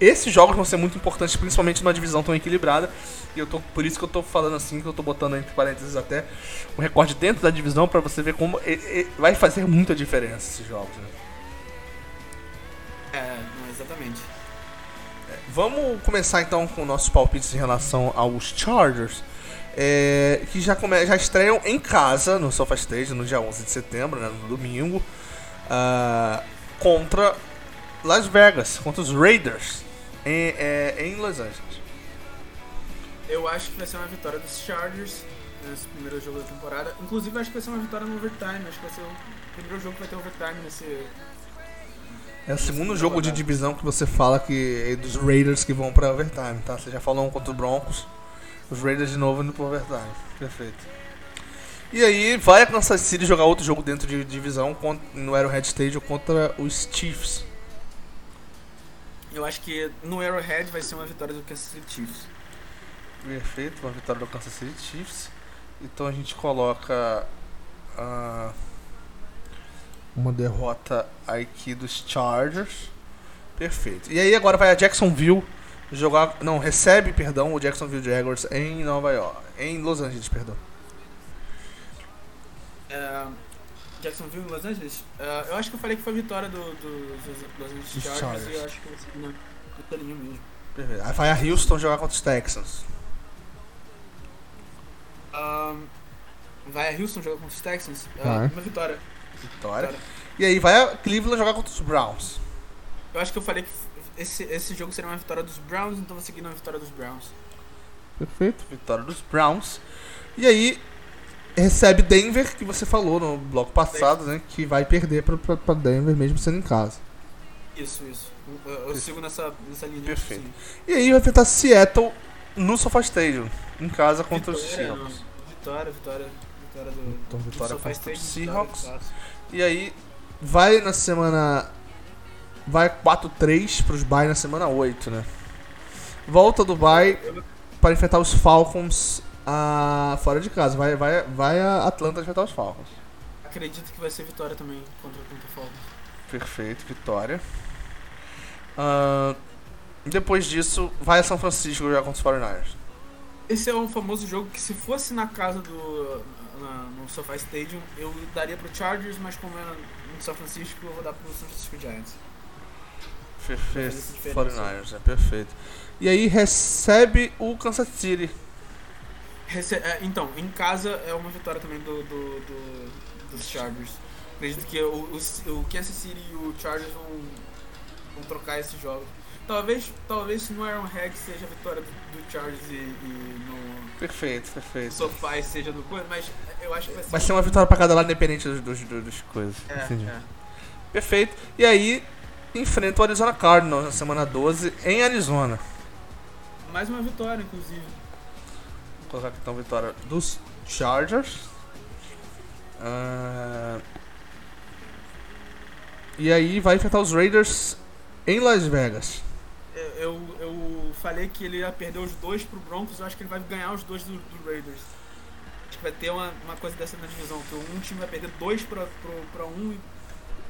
esses jogos vão ser muito importantes, principalmente numa divisão tão equilibrada. E eu tô, por isso que eu tô falando assim, que eu tô botando entre parênteses até um recorde dentro da divisão para você ver como e, e, vai fazer muita diferença esses jogos. Né? É, exatamente. É, vamos começar então com nossos palpites em relação aos Chargers. É, que já, come, já estreiam em casa no SofaStage no dia 11 de setembro, né, no domingo, uh, contra Las Vegas, contra os Raiders em, é, em Los Angeles. Eu acho que vai ser uma vitória dos Chargers nesse primeiro jogo da temporada. Inclusive, acho que vai ser uma vitória no overtime. Acho que vai ser o primeiro jogo que vai ter overtime nesse. É o segundo jogo de divisão que você fala que é dos Raiders que vão para overtime, tá? Você já falou um contra os Broncos, os Raiders de novo indo para overtime. Perfeito. E aí vai a Kansas City jogar outro jogo dentro de divisão no Arrowhead Stadium contra os Chiefs. Eu acho que no Arrowhead vai ser uma vitória do Kansas City Chiefs. Perfeito, uma vitória do Kansas City Chiefs. Então a gente coloca uh, uma derrota aqui dos Chargers. Perfeito. E aí agora vai a Jacksonville jogar, não, recebe, perdão, o Jacksonville Jaguars em Nova York, em Los Angeles, perdão. Uh, Jacksonville e Los Angeles? Uh, eu acho que eu falei que foi a vitória do, do, dos Los Angeles Chargers, Chargers, e eu acho que vitória mesmo. Perfeito. Aí vai a Houston jogar contra os Texans. Um, vai a Houston jogar contra os Texans? Uh, uma vitória. vitória. Vitória. E aí vai a Cleveland jogar contra os Browns. Eu acho que eu falei que esse, esse jogo seria uma vitória dos Browns, então vou seguir na vitória dos Browns. Perfeito, vitória dos Browns. E aí recebe Denver, que você falou no bloco passado, né? Que vai perder pra, pra, pra Denver mesmo sendo em casa. Isso, isso. Eu, eu sigo nessa, nessa linha de Perfeito. E aí vai enfrentar Seattle no SoFi Stadium, em casa contra os Vitória, Seahawks. não. Vitória, vitória. Vitória do. Então, do vitória os Stadium, Seahawks. vitória. E aí vai na semana. Vai 4-3 pros bye na semana 8, né? Volta do bye para enfrentar os Falcons ah, fora de casa. Vai, vai, vai a Atlanta enfrentar os Falcons. Acredito que vai ser vitória também contra, o Falcons. Perfeito, vitória. Ah, depois disso, vai a São Francisco jogar contra os 49ers. Esse é um famoso jogo que se fosse na casa do. na- no SoFi Stadium, eu daria pro Chargers, mas como é no São Francisco, eu vou dar pro São Francisco Giants. Perfeito, Faz essa diferença. 49ers, é perfeito. E aí recebe o Kansas City. Rece- é, então, em casa é uma vitória também do, do- do- dos Chargers. Acredito que o, o, o Kansas City e o Chargers vão, vão trocar esses jogos. Talvez, talvez no Arrowhead seja a vitória do, do Chargers e, e no Perfeito, perfeito. SoFi seja do Coisa, mas eu acho que vai ser... Vai ser uma vitória pra cada lado, independente dos, dos, dos, dos coisas. É, Entendi. é. Perfeito. E aí enfrenta o Arizona Cardinals na semana 12 em Arizona. Mais uma vitória, inclusive. Colocar aqui então vitória dos Chargers. Ah, E aí vai enfrentar os Raiders em Las Vegas. Eu, eu, falei que ele ia perder os dois pro Broncos, eu acho que ele vai ganhar os dois do, do Raiders. Acho que vai ter uma, uma coisa dessa na divisão, que um time vai perder dois pra, pro, pra um e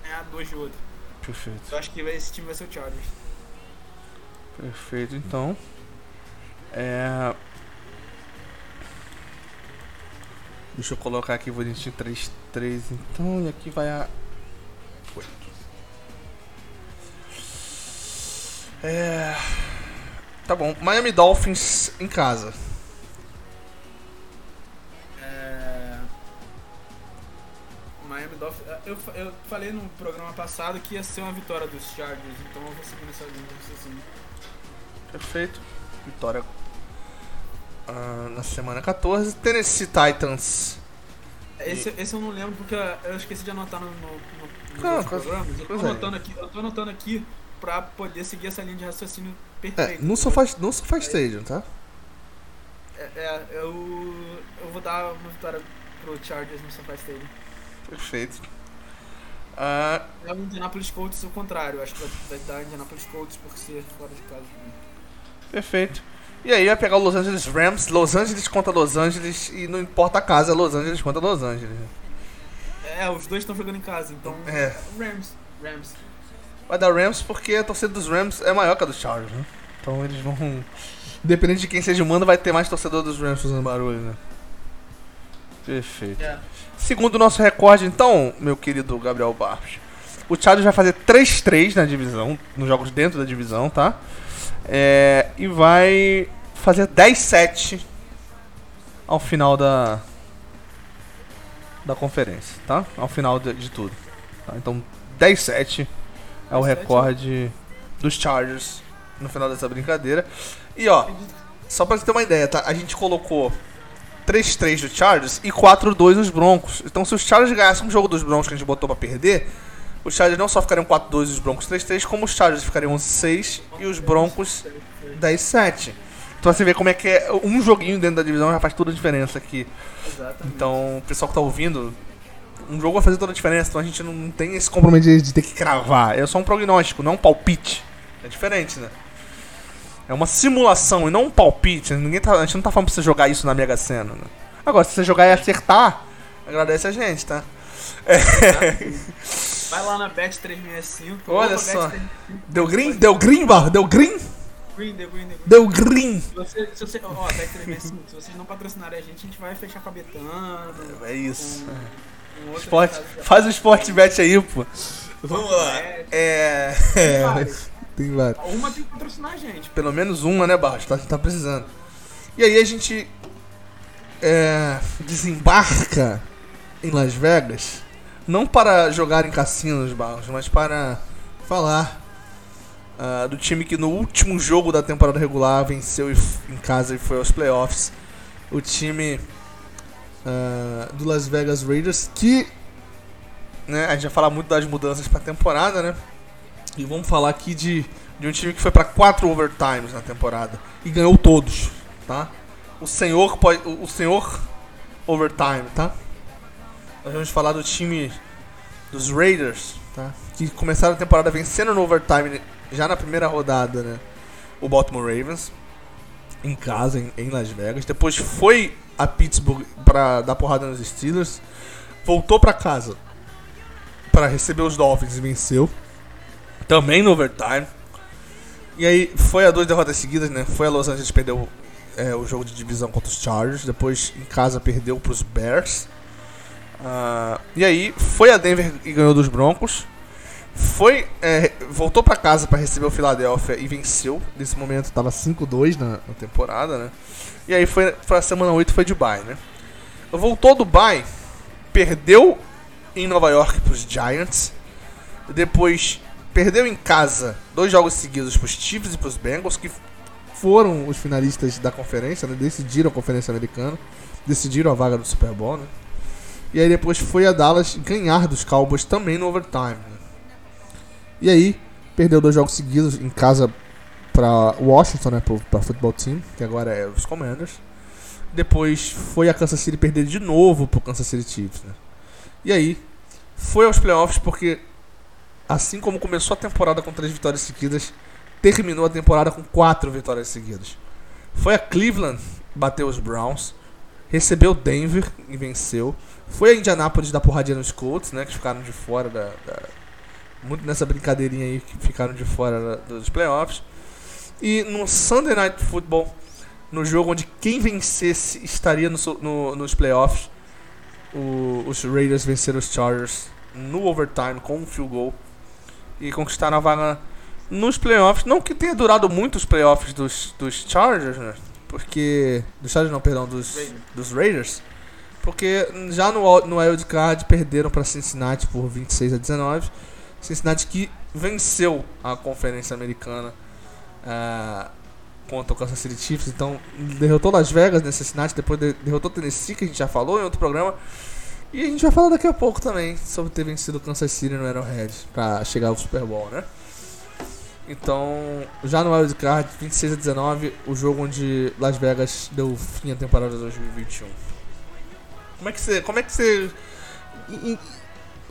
ganhar dois de outro. Perfeito. Eu acho que esse time vai ser o Chargers. Perfeito, então. É... Deixa eu colocar aqui bonitinho 3, 3 então, e aqui vai a 8. É... Tá bom, Miami Dolphins em casa. É... Miami Dolphins. Eu, fa- eu falei no programa passado que ia ser uma vitória dos Chargers, então eu vou seguir nessa linha raciocínio. Perfeito. Vitória ah, na semana 14. Tennessee Titans. Esse, esse eu não lembro porque eu esqueci de anotar no, no, no, programas. Eu tô, anotando aqui, eu tô anotando aqui pra poder seguir essa linha de raciocínio É, perfeita. no SoFi, no Stadium, tá? É, é, eu, eu vou dar uma vitória pro Chargers no SoFi Stadium. Perfeito. Ah, É o Indianapolis Colts o contrário. Acho que vai, vai dar Indianapolis Colts por ser fora de casa. Perfeito. E aí vai pegar o Los Angeles Rams, Los Angeles contra Los Angeles, e não importa a casa, Los Angeles contra Los Angeles. É, os dois estão jogando em casa, então. É. Rams. Rams. Vai dar Rams porque a torcida dos Rams é maior que a dos Chargers, né? Então eles vão. Independente de quem seja o mando, vai ter mais torcedor dos Rams fazendo barulho, né? Perfeito. É. Segundo o nosso recorde, então, meu querido Gabriel Barros, o Chargers vai fazer 3-3 na divisão, nos jogos dentro da divisão, tá? É, e vai fazer 10-7 ao final da da conferência, tá? Ao final de, de tudo. tá? Então, 10-7 é o 10-7. recorde dos Chargers no final dessa brincadeira. E ó, só pra você ter uma ideia, tá? A gente colocou 3-3 do Chargers e 4-2 dos Broncos. Então, se os Chargers ganhassem um jogo dos Broncos que a gente botou pra perder, os Chargers não só ficariam 4-2 e os Broncos 3-3, como os Chargers ficariam 6 e os Broncos 10-7. Então você vê como é que é um joguinho dentro da divisão já faz toda a diferença aqui. Exatamente. Então, o pessoal que tá ouvindo, um jogo vai fazer toda a diferença, então a gente não tem esse compromisso de, de ter que cravar. É só um prognóstico, não um palpite. É diferente, né? É uma simulação e não um palpite. Ninguém tá, a gente não tá falando pra você jogar isso na Mega Sena, né? Agora, se você jogar e acertar, agradece a gente, tá? Vai lá na Bet365. Olha só. Bet365. Deu green? Deu green, Barro? Deu green? Green, deu green, deu green. Deu green! Se você, se você, ó, Bet365, se vocês não patrocinarem a gente, a gente vai fechar com a Betano. É isso. Com, com Esporte, faz o Sport Bet aí, pô. Vamos lá. Bet. É. Tem várias. Tem vários. Uma tem que patrocinar a gente. Pelo menos uma, né, Barros? Tá, tá precisando. E aí a gente é, desembarca em Las Vegas, não para jogar em cassinos, Barros, mas para falar ah, do time que no último jogo da temporada regular venceu em casa e foi aos playoffs. O time uh, do Las Vegas Raiders, que né, a gente vai falar muito das mudanças para a temporada, né? E vamos falar aqui de, de um time que foi para quatro overtimes na temporada e ganhou todos, tá? O senhor pode, o senhor overtime, tá? Nós vamos falar do time dos Raiders, tá? Que começaram a temporada vencendo no overtime já na primeira rodada, né? O Baltimore Ravens em casa em, em Las Vegas. Depois foi a Pittsburgh para dar porrada nos Steelers. Voltou para casa para receber os Dolphins e venceu. Também no overtime. E aí foi a duas derrotas seguidas, né? Foi a Los Angeles perdeu é, o jogo de divisão contra os Chargers. Depois em casa perdeu para os Bears. Uh, e aí foi a Denver e ganhou dos Broncos. Foi, é, voltou para casa para receber o Philadelphia e venceu. Nesse momento estava 5-2 na, na, temporada, né? E aí foi a semana 8 foi bye, né? Voltou do perdeu em Nova York para os Giants. Depois perdeu em casa dois jogos seguidos para os Chiefs e para os Bengals, que foram os finalistas da conferência, né? decidiram a conferência americana, decidiram a vaga do Super Bowl, né? E aí depois foi a Dallas ganhar dos Cowboys também no overtime. E aí perdeu dois jogos seguidos em casa para Washington, né, para futebol team, que agora é os Commanders. Depois foi a Kansas City perder de novo pro Kansas City Chiefs, né? E aí foi aos playoffs porque assim como começou a temporada com três vitórias seguidas, terminou a temporada com quatro vitórias seguidas. Foi a Cleveland bateu os Browns, recebeu Denver e venceu. Foi a Indianapolis dar porradinha nos Colts, né, que ficaram de fora da, da muito nessa brincadeirinha aí que ficaram de fora dos playoffs. E no Sunday Night Football, no jogo onde quem vencesse estaria no, no, nos playoffs, o, os Raiders venceram os Chargers no overtime com um field goal e conquistaram a vaga nos playoffs. Não que tenha durado muito os playoffs dos, dos Chargers, né? Porque. Dos Chargers não, perdão, dos, dos Raiders. Porque já no, no Wild Card perderam para Cincinnati por 26 a 19. Cincinnati que venceu a Conferência Americana uh, contra o Kansas City Chiefs. Então derrotou Las Vegas, né, Cincinnati, depois derrotou Tennessee, que a gente já falou em outro programa. E a gente vai falar daqui a pouco também sobre ter vencido o Kansas City no Arrowhead para chegar ao Super Bowl, né? Então, já no Wild Card, 26 a 19, o jogo onde Las Vegas deu fim à temporada 2021. Como é que você. Como é que você.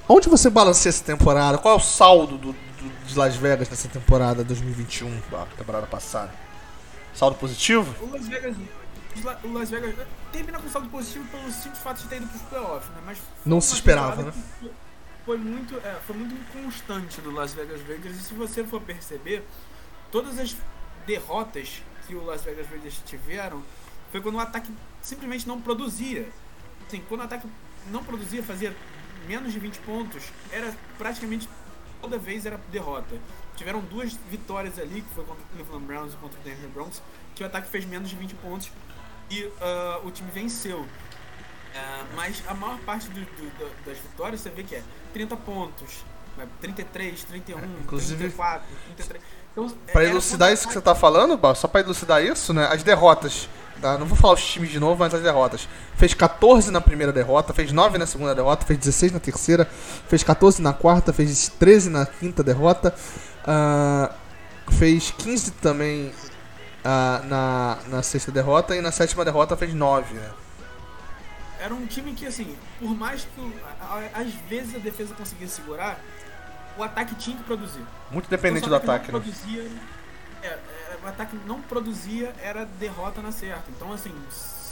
Onde você balanceia essa temporada? Qual é o saldo do, do, de Las Vegas nessa temporada 2021, a temporada passada? Saldo positivo? O Las Vegas. O Las Vegas termina com saldo positivo pelo simples fato de ter ido para os playoffs, né? Mas não se esperava, né? foi muito, é, foi muito inconstante do Las Vegas Raiders. E se você for perceber, todas as derrotas que o Las Vegas Raiders tiveram foi quando o ataque simplesmente não produzia. Assim, quando o ataque não produzia, fazia menos de 20 pontos, era praticamente toda vez era derrota. Tiveram duas vitórias ali, que foi contra o Cleveland Browns e contra o Denver Broncos, que o ataque fez menos de 20 pontos e uh, o time venceu. Uh, mas a maior parte do, do, das vitórias você vê que é 30 pontos, 33, 31, Inclusive, 34, 33. Então, pra elucidar isso que você tá falando, só pra elucidar isso, né? As derrotas. Tá? Não vou falar os times de novo, mas as derrotas. Fez 14 na primeira derrota, fez 9 na segunda derrota, fez 16 na terceira, fez 14 na quarta, fez 13 na quinta derrota, uh, fez 15 também uh, na, na sexta derrota e na sétima derrota fez 9, né? era um time que, assim, por mais que às vezes a defesa conseguia segurar, o ataque tinha que produzir. Muito dependente então, do ataque, né? Produzia, é, é, o ataque não produzia, era derrota na certa. Então, assim,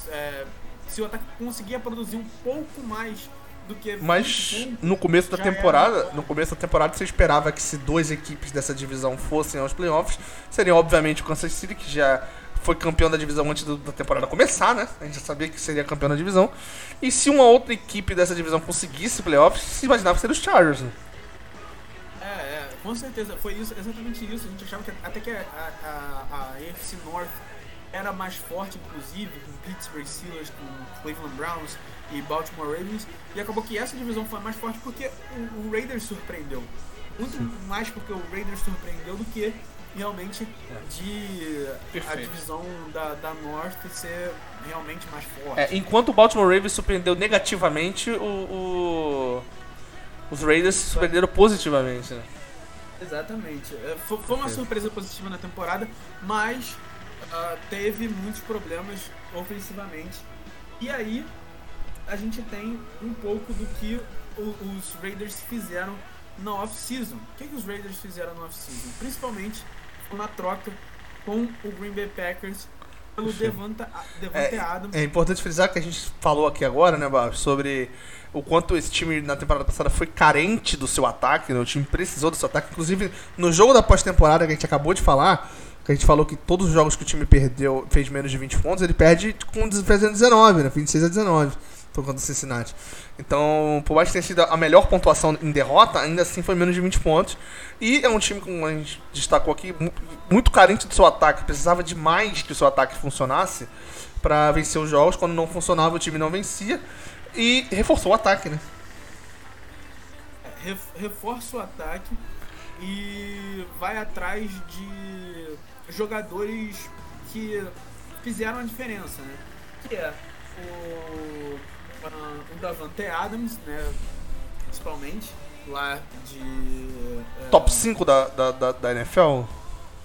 é, se o ataque conseguia produzir um pouco mais do que. Mas no começo da temporada, era... no começo da temporada você esperava que se duas equipes dessa divisão fossem aos playoffs, seria obviamente o Kansas City, que já foi campeão da divisão antes do, da temporada começar, né? A gente já sabia que seria campeão da divisão. E se uma outra equipe dessa divisão conseguisse playoffs, se imaginava que seria os Chargers, né? É, é, com certeza. Foi isso, exatamente isso. A gente achava que até que a, a, a AFC North era mais forte, inclusive, com Pittsburgh Steelers, com Cleveland Browns e Baltimore Ravens. E acabou que essa divisão foi mais forte porque o, o Raiders surpreendeu. Muito Sim. mais porque o Raiders surpreendeu do que realmente de a Perfeito. divisão da, da North ser realmente mais forte. É, enquanto o Baltimore Ravens surpreendeu negativamente, o, o- os Raiders surpreenderam positivamente. Né? Exatamente. É, fo- Foi uma surpresa positiva na temporada, mas ah, teve muitos problemas ofensivamente. E aí a gente tem um pouco do que o- os Raiders fizeram na off-season. O que, que os Raiders fizeram na off-season? Principalmente uma troca com o Green Bay Packers pelo Devonta Adams. É importante frisar que a gente falou aqui agora, né, Barros, sobre o quanto esse time na temporada passada foi carente do seu ataque, né? O time precisou do seu ataque. Inclusive, no jogo da pós-temporada que a gente acabou de falar, que a gente falou que todos os jogos que o time perdeu, fez menos de 20 pontos, ele perde com fazendo 19, né? 26 a 19. Por conta do Cincinnati. Então, por mais que tenha sido a melhor pontuação em derrota, ainda assim foi menos de 20 pontos. E é um time, como a gente destacou aqui, mu- muito carente do seu ataque. Precisava demais que o seu ataque funcionasse para vencer os jogos. Quando não funcionava, o time não vencia. E reforçou o ataque, né? ref- reforça o ataque e vai atrás de jogadores que fizeram a diferença, né? Que é o, o Davante Adams, né? Principalmente lá de eh, Top 5 da, da, da, da NFL.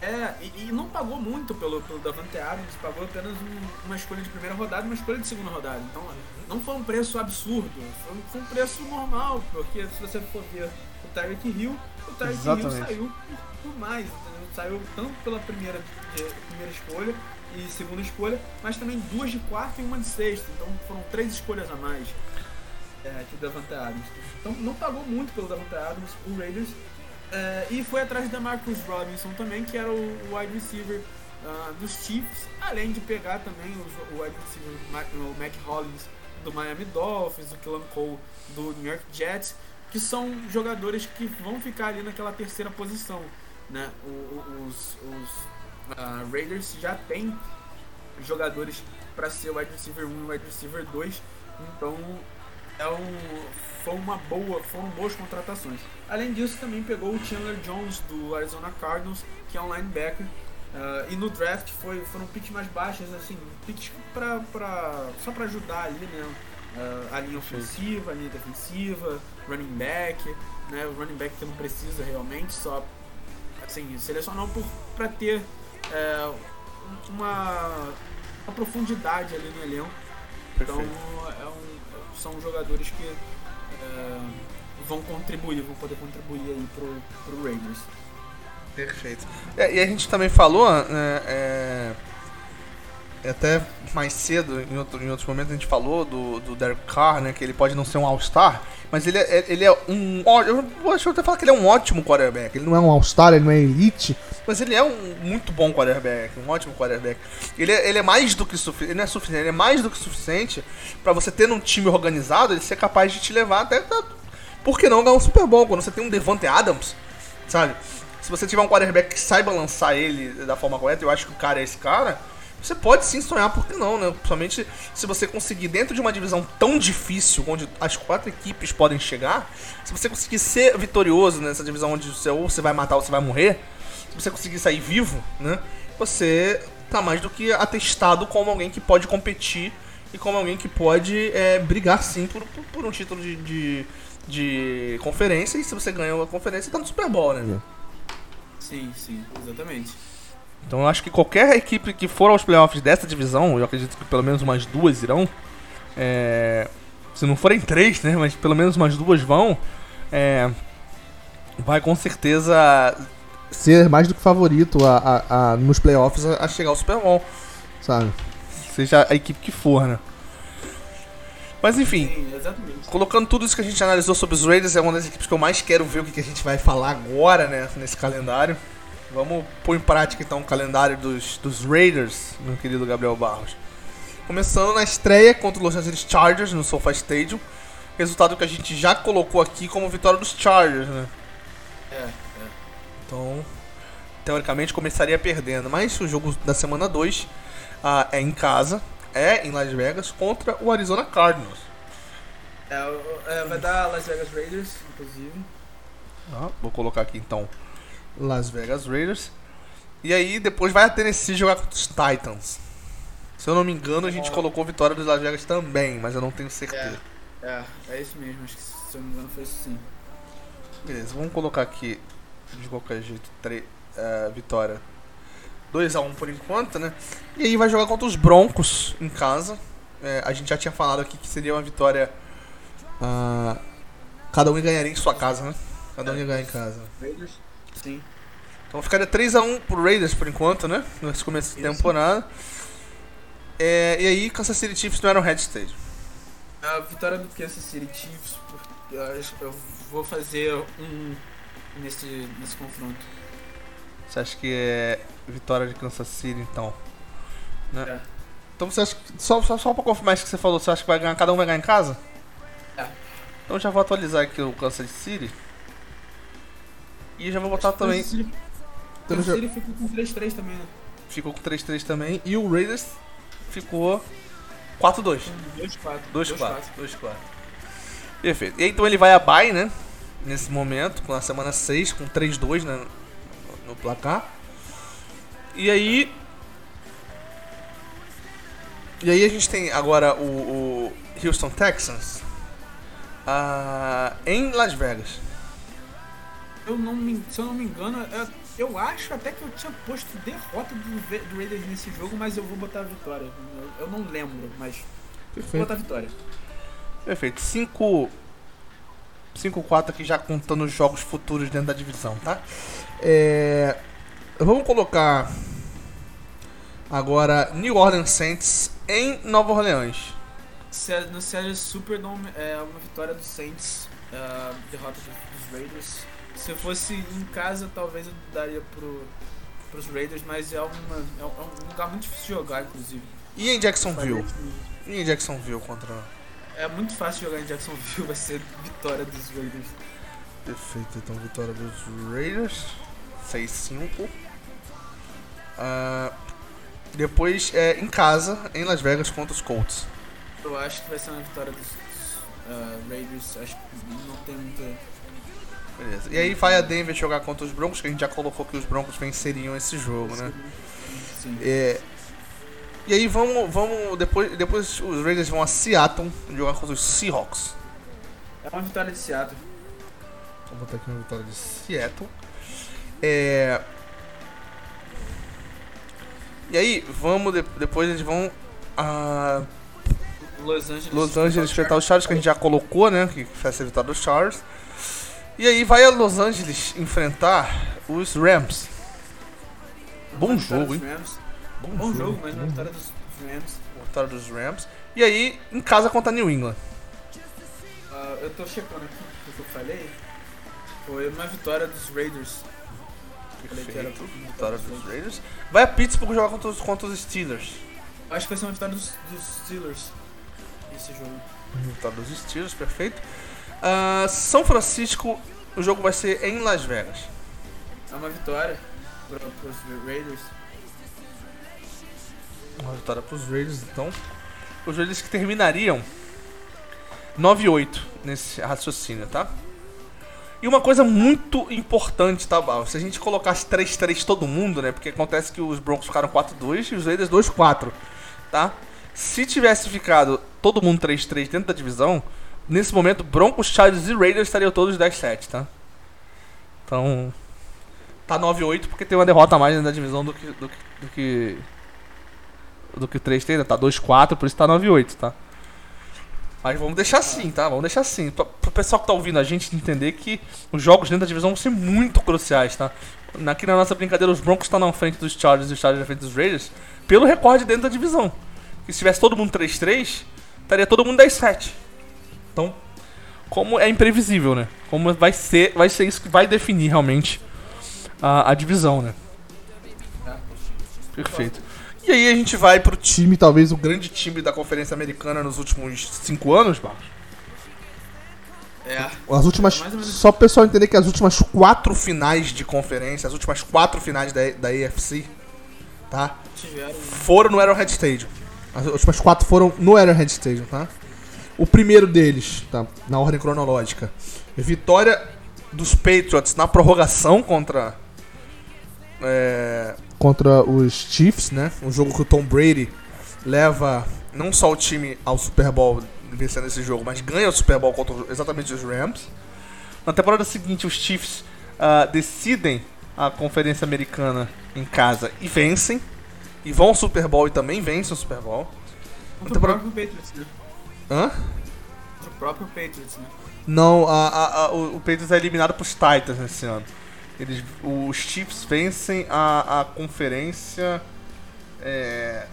é, e, e não pagou muito pelo, pelo Davante Adams, pagou apenas um- uma escolha de primeira rodada e uma escolha de segunda rodada. Então não foi um preço absurdo, foi, um- foi um preço normal, porque se você for ver o Tyreek Hill, o Tyreek Hill saiu por, por mais, entendeu? Saiu tanto pela primeira, eh, primeira escolha e segunda escolha, mas também duas de quarta e uma de sexta. Então foram três escolhas a mais é, que o Adams. Então não pagou muito pelo Davante Adams, o Raiders. É, e foi atrás da Marcus Robinson também, que era o wide receiver ah, dos Chiefs, além de pegar também os- o wide receiver Ma- o Mac Hollins do Miami Dolphins, o Killan Cole do New York Jets, que são jogadores que vão ficar ali naquela terceira posição. Né? Os os, ah, Raiders já têm jogadores para ser wide receiver 1 e wide receiver 2, então é um, foi uma boa, foram boas contratações. Além disso, também pegou o Chandler Jones do Arizona Cardinals, que é um linebacker. ah, e no draft foi, foram picks mais baixas, assim, picks pra, pra, só para ajudar ali, né? ah, a linha ofensiva, a linha defensiva, running back, né? O running back que não precisa realmente, só assim, selecionou por, pra ter é, uma, uma profundidade ali no elenco. Então é um- são jogadores que é, vão contribuir, vão poder contribuir aí pro, pro Raiders. Perfeito. É, e a gente também falou, né, é, é até mais cedo, em, outro, em outros momentos, a gente falou do, do Derek Carr, né, que ele pode não ser um All-Star, mas ele é, ele é um. Eu vou acho que até falar que ele é um ótimo quarterback. Ele não é um All-Star, ele não é elite, mas ele é um muito bom quarterback, um ótimo quarterback. Ele é, ele é mais do que suficiente, não é suficiente, ele é mais do que suficiente pra você ter num time organizado, ele ser capaz de te levar até. Por que não ganhar um Super Bowl quando você tem um Devante Adams, sabe? Se você tiver um quarterback que saiba lançar ele da forma correta, eu acho que o cara é esse cara, você pode sim sonhar, por que não, né? Principalmente se você conseguir, dentro de uma divisão tão difícil, onde as quatro equipes podem chegar, se você conseguir ser vitorioso nessa divisão onde você, ou você vai matar ou você vai morrer, você conseguir sair vivo, né? Você tá mais do que atestado como alguém que pode competir e como alguém que pode é, brigar sim por, por, por um título de, de, de conferência. E se você ganhou a conferência, tá no Super Bowl, né? Sim, sim, exatamente. Então eu acho que qualquer equipe que for aos playoffs dessa divisão, eu acredito que pelo menos umas duas irão. é, se não forem três, né? Mas pelo menos umas duas vão. é, vai com certeza ser mais do que favorito a, a- a- nos playoffs a, a chegar ao Super Bowl, sabe? Seja a equipe que for, né? Mas enfim, Sim, colocando tudo isso que a gente analisou sobre os Raiders, é uma das equipes que eu mais quero ver o que, que a gente vai falar agora, né, nesse calendário. Vamos pôr em prática então o calendário dos, dos Raiders, meu querido Gabriel Barros. Começando na estreia contra os Los Angeles Chargers no SoFi Stadium. Resultado que a gente já colocou aqui como vitória dos Chargers, né? É. Então, teoricamente começaria perdendo. Mas o jogo da semana 2 é em casa, é em Las Vegas, contra o Arizona Cardinals. É, é, vai dar Las Vegas Raiders, inclusive. Ah, vou colocar aqui então Las Vegas Raiders. E aí depois vai a Tennessee jogar contra os Titans. Se eu não me engano, a gente colocou vitória dos Las Vegas também, mas eu não tenho certeza. É, é isso mesmo, acho que se eu não me engano foi isso sim. Beleza, vamos colocar aqui de qualquer jeito é, vitória 2x1 por enquanto, né? E aí vai jogar contra os Broncos em casa. É, a gente já tinha falado aqui que seria uma vitória. ah, cada um ganharia em sua casa, né? Cada um ia ganhar em casa. Raiders? Sim. Então ficaria 3x1 pro Raiders por enquanto, né? Nesse começo de Isso. temporada. É, e aí, Kansas City Chiefs no Arrowhead Stadium. A vitória do Kansas City Chiefs, acho- eu vou fazer um nesse, nesse confronto. Você acha que é vitória de Kansas City, então? Né? É. Então você acha que. Só, só, só pra confirmar isso que você falou, você acha que vai ganhar, cada um vai ganhar em casa? É. Então já vou atualizar aqui o Kansas City. E já vou botar também. Kansas City, Então Kansas City ficou com 3-3 também, né? Ficou com 3-3 também. E o Raiders ficou 4-2. 2-4. 2-4. 2-4. Perfeito. E aí, então ele vai a bye, né? Nesse momento, com a semana 6, com 3-2 né, no, placar. E aí. E aí a gente tem agora o, o Houston Texans ah, em Las Vegas. Eu não me, se eu não me engano, eu, eu acho até que eu tinha posto derrota do, do Raiders nesse jogo, mas eu vou botar a vitória. Eu, eu não lembro, mas vou botar a vitória. Perfeito. 5 5-4 aqui já contando os jogos futuros dentro da divisão, tá? É, Vamos colocar agora New Orleans Saints em Nova Orleans. Se- No Series Superdome é uma vitória do Saints, é, derrota dos, Raiders. Se fosse em casa, talvez eu daria pro, pros Raiders, mas é, uma, é, um- é um lugar muito difícil de jogar, inclusive. E em Jacksonville? E em Jacksonville contra. É muito fácil jogar em Jacksonville, vai ser vitória dos Raiders. Perfeito, então vitória dos Raiders. 6-5. Ah, depois é em casa, em Las Vegas, contra os Colts. Eu acho que vai ser uma vitória dos, ah, Raiders, acho que não tem muita. Beleza. E aí vai a Denver jogar contra os Broncos, que a gente já colocou que os Broncos venceriam esse jogo, né? Sim. É, e aí vamos, vamos depois, depois os Raiders vão a Seattle jogar contra os Seahawks. É uma vitória de Seattle. Vou botar aqui uma vitória de Seattle. É, e aí vamos de- depois eles vão a Los Angeles. Los Angeles enfrentar os Chargers que a gente já colocou, né? Que vai ser a vitória dos Chargers. E aí vai a Los Angeles enfrentar os Rams. Bom jogo, hein? Rams. Bom jogo, mas uma vitória dos Rams. Vitória dos Rams. E aí em casa contra New England. Ah, eu tô checando aqui o que eu falei. Foi uma vitória dos Raiders. Perfeito. Vitória dos Raiders. Vai a Pittsburgh jogar contra os, contra os Steelers. Acho que vai ser uma vitória dos, dos Steelers. Esse jogo. Vitória dos Steelers, perfeito. Ah, São Francisco, o jogo vai ser em Las Vegas. É uma vitória para os Raiders. Uma vitória para os Raiders, então. Os Raiders que terminariam 9-8 nesse raciocínio, tá? E uma coisa muito importante, tá, Bal? Se a gente colocasse 3-3 todo mundo, né? Porque acontece que os Broncos ficaram 4-2 e os Raiders 2-4, tá? Se tivesse ficado todo mundo 3-3 dentro da divisão, nesse momento Broncos, Chargers e Raiders estariam todos 10-7, tá? Então, tá 9-8 porque tem uma derrota a mais dentro da divisão do que do do que do que 3 tem, né? Tá 2-4, por isso tá 9-8, tá? Mas vamos deixar assim, tá? Vamos deixar assim. Pra, pro pessoal que tá ouvindo a gente entender que os jogos dentro da divisão vão ser muito cruciais, tá? Aqui na nossa brincadeira, os Broncos estão na frente dos Chargers e os Chargers na frente dos Raiders pelo recorde dentro da divisão. Que se tivesse todo mundo 3-3, estaria todo mundo 10-7. Então, como é imprevisível, né? Como vai ser, vai ser isso que vai definir realmente a, a divisão, né? Perfeito. E aí a gente vai pro time, talvez o grande time da Conferência Americana nos últimos 5 anos, Barros. É. As últimas. Menos. Só pro pessoal entender que as últimas quatro finais de conferência, as últimas quatro finais da, da AFC, tá? Tiveram. Foram no Arrowhead Stadium. As últimas quatro foram no Arrowhead Stadium, tá? O primeiro deles, tá? Na ordem cronológica. Vitória dos Patriots na prorrogação contra. É, contra os Chiefs, né? Um jogo que o Tom Brady leva não só o time ao Super Bowl vencendo esse jogo, mas ganha o Super Bowl contra exatamente os Rams. Na temporada seguinte, os Chiefs ah, decidem a Conferência Americana em casa e vencem. E vão ao Super Bowl e também vencem o Super Bowl. Contra o próprio Patriots, né? Hã? Contra o próprio Patriots, né? Não, a, a- a- o, o Patriots é eliminado pros Titans esse ano. Eles, os Chiefs vencem a, a conferência. é,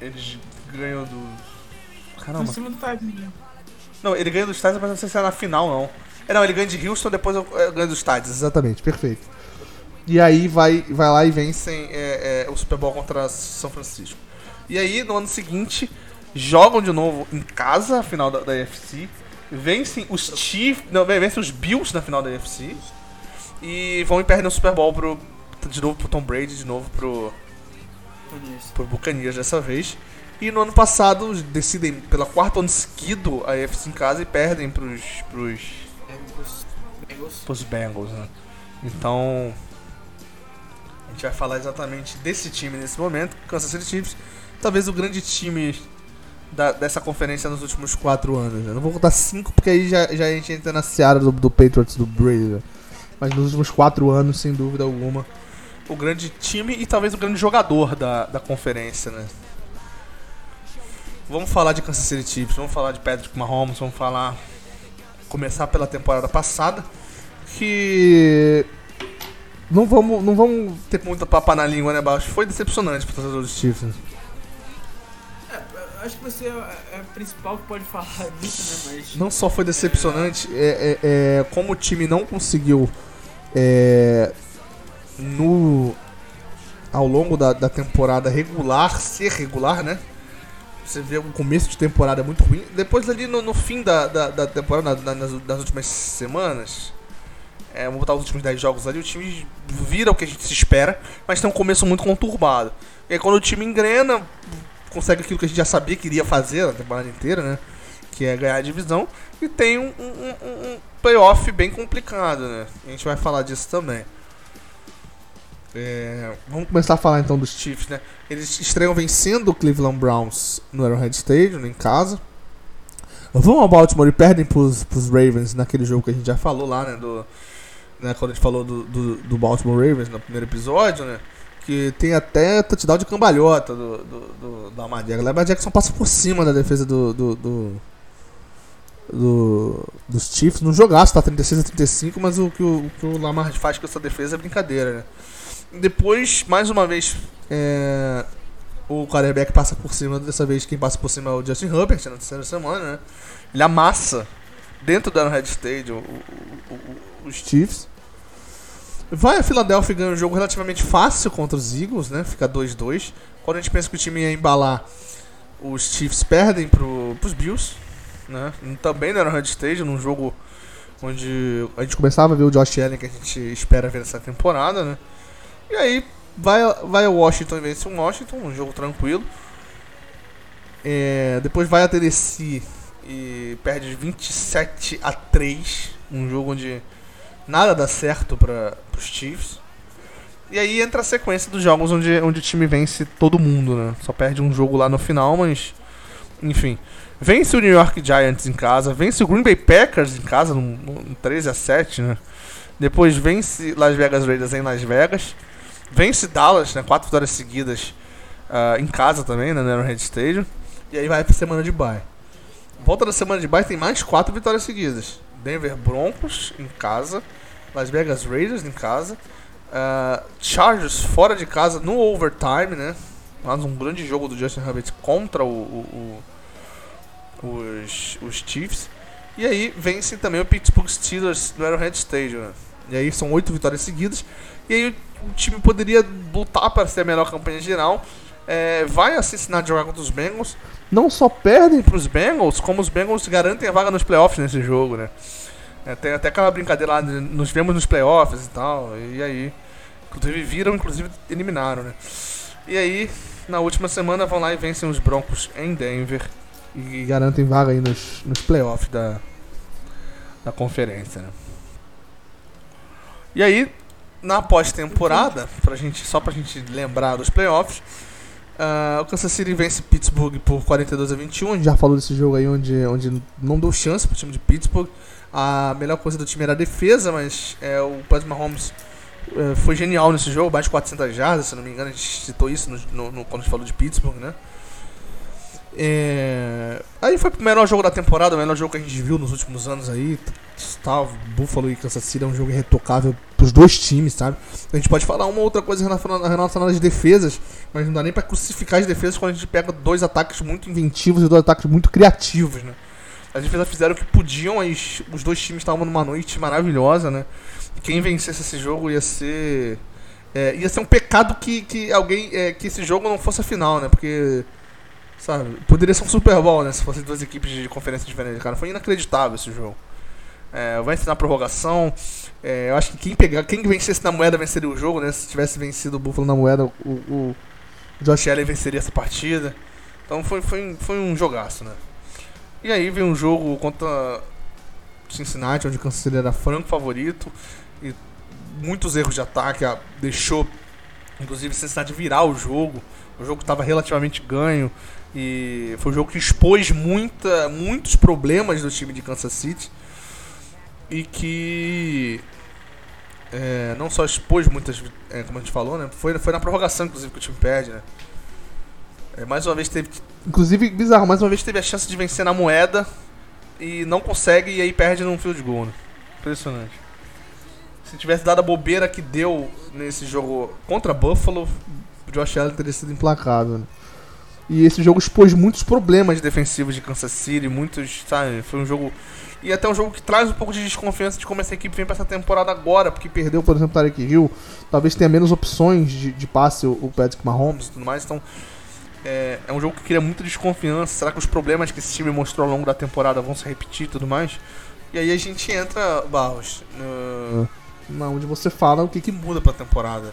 eles ganham do. Caramba. cima do? Não, ele ganha dos Titans, mas não sei se é na final, não. É, não, ele ganha de Houston, depois ganho dos Titans. Exatamente, perfeito. E aí vai, vai lá e vencem é, é, o Super Bowl contra São Francisco. E aí, no ano seguinte, jogam de novo em casa a final da, da UFC. Vencem os Chiefs. Não, vencem os Bills na final da UFC. E vão e perdem o Super Bowl pro, de novo pro Tom Brady, de novo pro, pro Buccaneers dessa vez. E no ano passado decidem pela quarta ano seguido a AFC em casa e perdem pros, pros, Bengals. Bengals. pros Bengals, né? Então a gente vai falar exatamente desse time nesse momento, Kansas City Chiefs, talvez o grande time da- dessa conferência nos últimos quatro anos. né? Não vou contar cinco porque aí já, já a gente entra na seara do, do Patriots do Brady. né? Mas nos últimos quatro anos, sem dúvida alguma, o grande time e talvez o grande jogador da, da conferência, né? Vamos falar de Kansas City Chiefs, vamos falar de Patrick Mahomes, vamos falar. Começar pela temporada passada. Que. Não vamos, não vamos ter muita papa na língua, né, Baixo? Foi decepcionante pro torcedor dos Chiefs. né? É, acho que você é é a principal que pode falar disso, né? Mas. Não só foi decepcionante, é, é- é como o time não conseguiu. É, no. Ao longo da, da temporada regular, ser regular, né? Você vê o começo de temporada muito ruim. Depois ali no, no fim da, da, da temporada, na- nas, nas últimas semanas, é, vamos botar os últimos 10 jogos ali, o time vira o que a gente se espera, mas tem um começo muito conturbado. E aí quando o time engrena, consegue aquilo que a gente já sabia que iria fazer na temporada inteira, né? Que é ganhar a divisão, e tem um, um, um- um playoff bem complicado, né? A gente vai falar disso também. É, vamos começar a falar então dos Chiefs, né? Eles estreiam vencendo o Cleveland Browns no Arrowhead Stadium, em casa. Vão ao Baltimore e perdem pros, pros Ravens naquele jogo que a gente já falou lá, né? Do, né quando a gente falou do, do, do Baltimore Ravens no primeiro episódio, né? Que tem até touchdown de cambalhota do, do, do, do Lamar Jackson. Jackson passa por cima da defesa do, do, do, do- dos Chiefs. Não jogaço, tá 36 a 35, mas o que o, o que o Lamar faz com essa defesa é brincadeira, né? Depois, mais uma vez, é, o quarterback passa por cima. Dessa vez, quem passa por cima é o Justin Herbert na terceira semana, né? Ele amassa dentro da Red Stadium o- o- o- os Chiefs. Vai a Philadelphia e ganha um jogo relativamente fácil contra os Eagles, né? Fica 2-2. Quando a gente pensa que o time ia embalar, os Chiefs perdem pro, pros Bills, né? Também na Red Stadium, num jogo onde a gente começava a ver o Josh Allen que a gente espera ver nessa temporada, né? E aí vai, vai Washington e vence o Washington, um jogo tranquilo. É, depois vai a Tennessee e perde de 27 a 3, um jogo onde nada dá certo para os Chiefs. E aí entra a sequência dos jogos onde, onde o time vence todo mundo, né? Só perde um jogo lá no final, mas enfim. Vence o New York Giants em casa, vence o Green Bay Packers em casa, num, num 13 a 7, né? Depois vence Las Vegas Raiders em Las Vegas. Vence Dallas, né? Quatro vitórias seguidas ah, em casa também, né? No Arrowhead Stadium. E aí vai pra semana de bye. Volta da semana de bye tem mais quatro vitórias seguidas. Denver Broncos em casa. Las Vegas Raiders em casa. ah, Chargers fora de casa no overtime, né? Mais um grande jogo do Justin Herbert contra o, o- o- os, os Chiefs. E aí vence também o Pittsburgh Steelers no Arrowhead Stadium. Né? E aí são oito vitórias seguidas. E aí o time poderia lutar para ser a melhor campanha geral. É, vai a Cincinnati jogar contra os Bengals. Não só perdem para os Bengals, como os Bengals garantem a vaga nos playoffs nesse jogo, né? É, tem até aquela brincadeira lá, de nos vemos nos playoffs e tal. E aí, inclusive viram, inclusive eliminaram, né? E aí, na última semana vão lá e vencem os Broncos em Denver e garantem vaga aí nos, nos playoffs da, da conferência, né? E aí, na pós-temporada, pra gente, só pra gente lembrar dos playoffs, uh, o Kansas City vence Pittsburgh por 42 a 21. A gente já falou desse jogo aí onde, onde não deu chance pro time de Pittsburgh. A melhor coisa do time era a defesa, mas é, o Patrick Mahomes é, foi genial nesse jogo, mais de 400 jardas, se não me engano, a gente citou isso no, no, no, quando a gente falou de Pittsburgh, né? É... Aí foi o melhor jogo da temporada, o melhor jogo que a gente viu nos últimos anos aí. Tá, Buffalo e Kansas City é um jogo irretocável pros dois times, sabe? A gente pode falar uma outra coisa relacionada às defesas, mas não dá nem pra crucificar as defesas quando a gente pega dois ataques muito inventivos e dois ataques muito criativos, né? As defesas fizeram o que podiam, os dois times estavam numa noite maravilhosa, né? Quem vencesse esse jogo ia ser. É, ia ser um pecado que, que alguém. É, que esse jogo não fosse a final, né? Porque. Sabe? Poderia ser um Super Bowl, né? Se fossem duas equipes de conferência diferentes. Cara, foi inacreditável esse jogo. É, vai ensinar prorrogação. É, eu acho que quem pegar, quem vencesse na moeda venceria o jogo, né? Se tivesse vencido o Buffalo na moeda, o, o Josh Allen venceria essa partida. Então foi, foi, foi um jogaço, né? E aí vem um jogo contra Cincinnati, onde o era franco favorito. E muitos erros de ataque deixou, inclusive, Cincinnati virar o jogo. O jogo estava relativamente ganho. E foi um jogo que expôs muita, muitos problemas do time de Kansas City. E que é, não só expôs muitas, é, como a gente falou, né? Foi, foi na prorrogação, inclusive, que o time perde, né? É, mais uma vez teve. Inclusive, bizarro, mais uma vez teve a chance de vencer na moeda e não consegue e aí perde num field goal. Né? Impressionante. Se tivesse dado a bobeira que deu nesse jogo contra Buffalo, o Josh Allen teria sido implacável. Né? E esse jogo expôs muitos problemas defensivos de Kansas City, muitos, sabe, foi um jogo e até um jogo que traz um pouco de desconfiança de como essa equipe vem para essa temporada agora, porque perdeu, por exemplo, Tarek Hill, talvez tenha menos opções de, de passe o, o Patrick Mahomes e tudo mais, então é, é, um jogo que cria muita desconfiança. Será que os problemas que esse time mostrou ao longo da temporada vão se repetir e tudo mais? E aí a gente entra, Barros, no, onde você fala o que, que muda para a temporada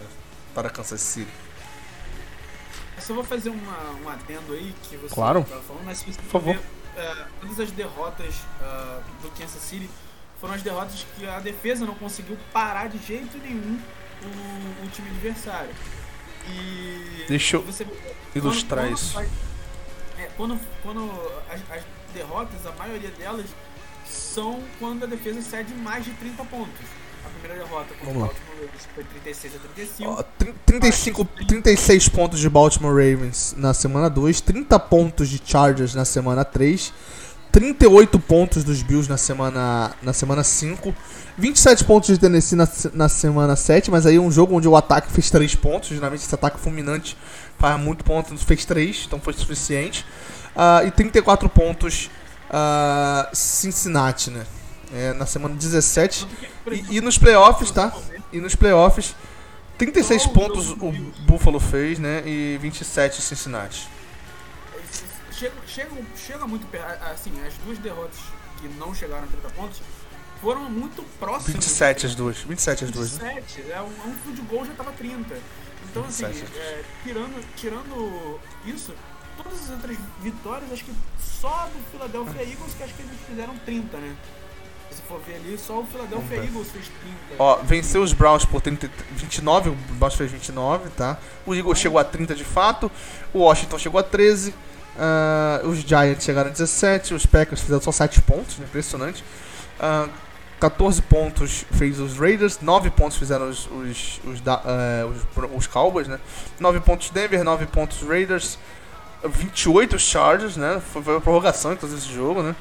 para Kansas City. Só vou fazer uma, um adendo aí que você claro. estava falando, mas se você Por favor. Ver, é, todas as derrotas uh, do Kansas City foram as derrotas que a defesa não conseguiu parar de jeito nenhum o, o time adversário. E Deixa eu você, ilustrar quando, isso. Quando, é, quando, quando as, as, derrotas, a maioria delas são quando a defesa cede mais de 30 pontos. A primeira derrota contra o Baltimore Ravens foi 36 a 35. Oh, 35, 36 pontos de Baltimore Ravens na semana 2, 30 pontos de Chargers na semana 3 38 pontos dos Bills na semana, na semana 5. 27 pontos de Tennessee na, na semana 7, mas aí um jogo onde o ataque fez 3 pontos. Geralmente esse ataque fulminante faz muito ponto, fez 3, então foi suficiente. Uh, e 34 pontos uh, Cincinnati, né? É, na semana 17. E, e nos playoffs, tá? E nos playoffs, 36 pontos o Buffalo fez, né? E 27 Cincinnati chega, chega, chega muito assim, as duas derrotas que não chegaram a 30 pontos foram muito próximas. 27 as duas. 27 as duas. 27, né? é, um, um field goal já tava 30. Então assim, é, tirando, tirando isso, todas as outras vitórias, acho que só do Philadelphia Eagles que acho que eles fizeram 30, né? Se for ver ali, só o Philadelphia Eagles fez 30. Ó, venceu os Browns por 30, 29, o Browns fez 29, tá? O Eagles chegou a 30 de fato, o Washington chegou a 13, Uh, os Giants chegaram a 17, os Packers fizeram só 7 pontos, né? impressionante. Uh, ah, 14 pontos fez os Raiders, 9 pontos fizeram os, os, os, uh, os, os Cowboys, né? 9 pontos Denver, 9 pontos Raiders, 28 Chargers, né? Foi, foi a prorrogação inclusive esse jogo, né?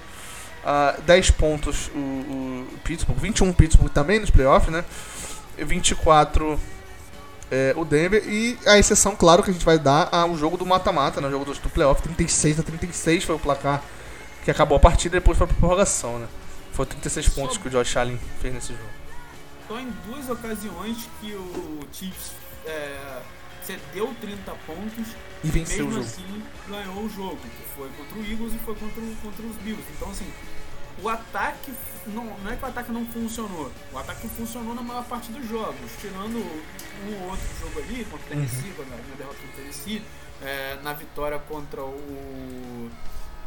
Uh, 10 pontos o, o Pittsburgh, 21 Pittsburgh também nos playoffs, né? 24 é, o Denver. E a exceção, claro, que a gente vai dar ao jogo do mata-mata, né? O jogo do, do playoff, 36 a 36 foi o placar que acabou a partida e depois foi pra prorrogação, né? Foi 36 pontos que o Josh Allen fez nesse jogo. Só em duas ocasiões que o Chiefs é, cedeu 30 pontos e venceu mesmo o jogo. assim ganhou o jogo, que foi contra o Eagles e foi contra, contra os Bills. Então assim, o ataque não, não é que o ataque não funcionou. O ataque funcionou na maior parte dos jogos, tirando um outro jogo ali contra o Tennessee, uhum. na derrota contra o Tennessee, é, na vitória contra o,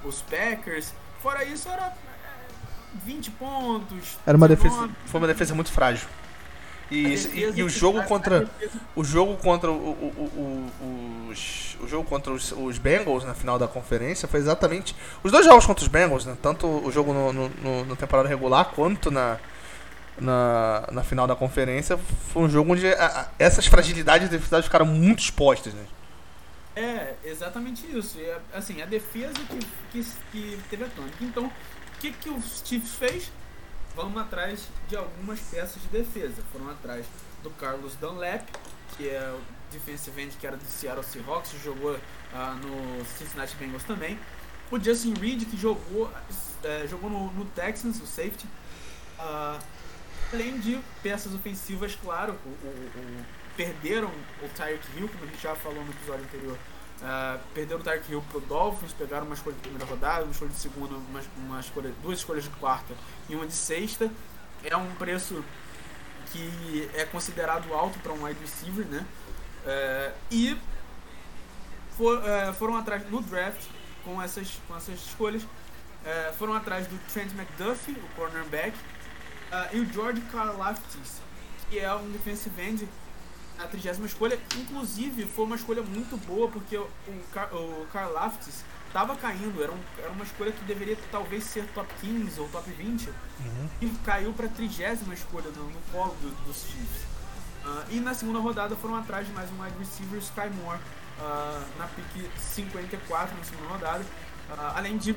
os Packers. Fora isso, era 20 é, pontos. Era uma defesa, foi uma defesa muito frágil. E, esse- e- defesa e o jogo contra defesa- o jogo contra o, o, o- o- os, o jogo contra os, os Bengals na final da conferência foi exatamente os dois jogos contra os Bengals, né? Tanto o jogo no, no, no- na temporada regular quanto na, na, na final da conferência foi um jogo onde a- a- essas fragilidades defensivas ficaram muito expostas, né? É, exatamente isso. É, assim, a defesa que, que, que teve a tônica. Então, o que, que os Chiefs fez? Vamos atrás de algumas peças de defesa. Foram atrás do Carlos Dunlap, que é o defensive end que era do Seattle Seahawks, jogou ah, no Cincinnati Bengals também. O Justin Reed, que jogou, eh, jogou no, no Texans, o safety. Ah, além de peças ofensivas, claro, o, o- o- perderam o Tyreek Hill, como a gente já falou no episódio anterior. Ah, perderam o Tyreek Hill pro Dolphins, pegaram uma escolha de primeira rodada, uma escolha de segunda, uma, uma escolha, duas escolhas de quarta e uma de sexta. É um preço que é considerado alto para um wide receiver, né? Eh, e for- eh, foram atrás no draft com essas, com essas escolhas. eh, foram atrás do Trent McDuffie, o cornerback, e o George Karlaftis, que é um defensive end na trigésima escolha. Inclusive, foi uma escolha muito boa, porque o, Car- o Karlaftis estava caindo. Era, um- era uma escolha que deveria talvez ser top 15 ou top 20. E caiu para a trigésima escolha no, no colo do- dos Chiefs. Ah, e na segunda rodada foram atrás de mais um wide receiver, Sky Moore, ah, na pick 54 na segunda rodada. Ah, além de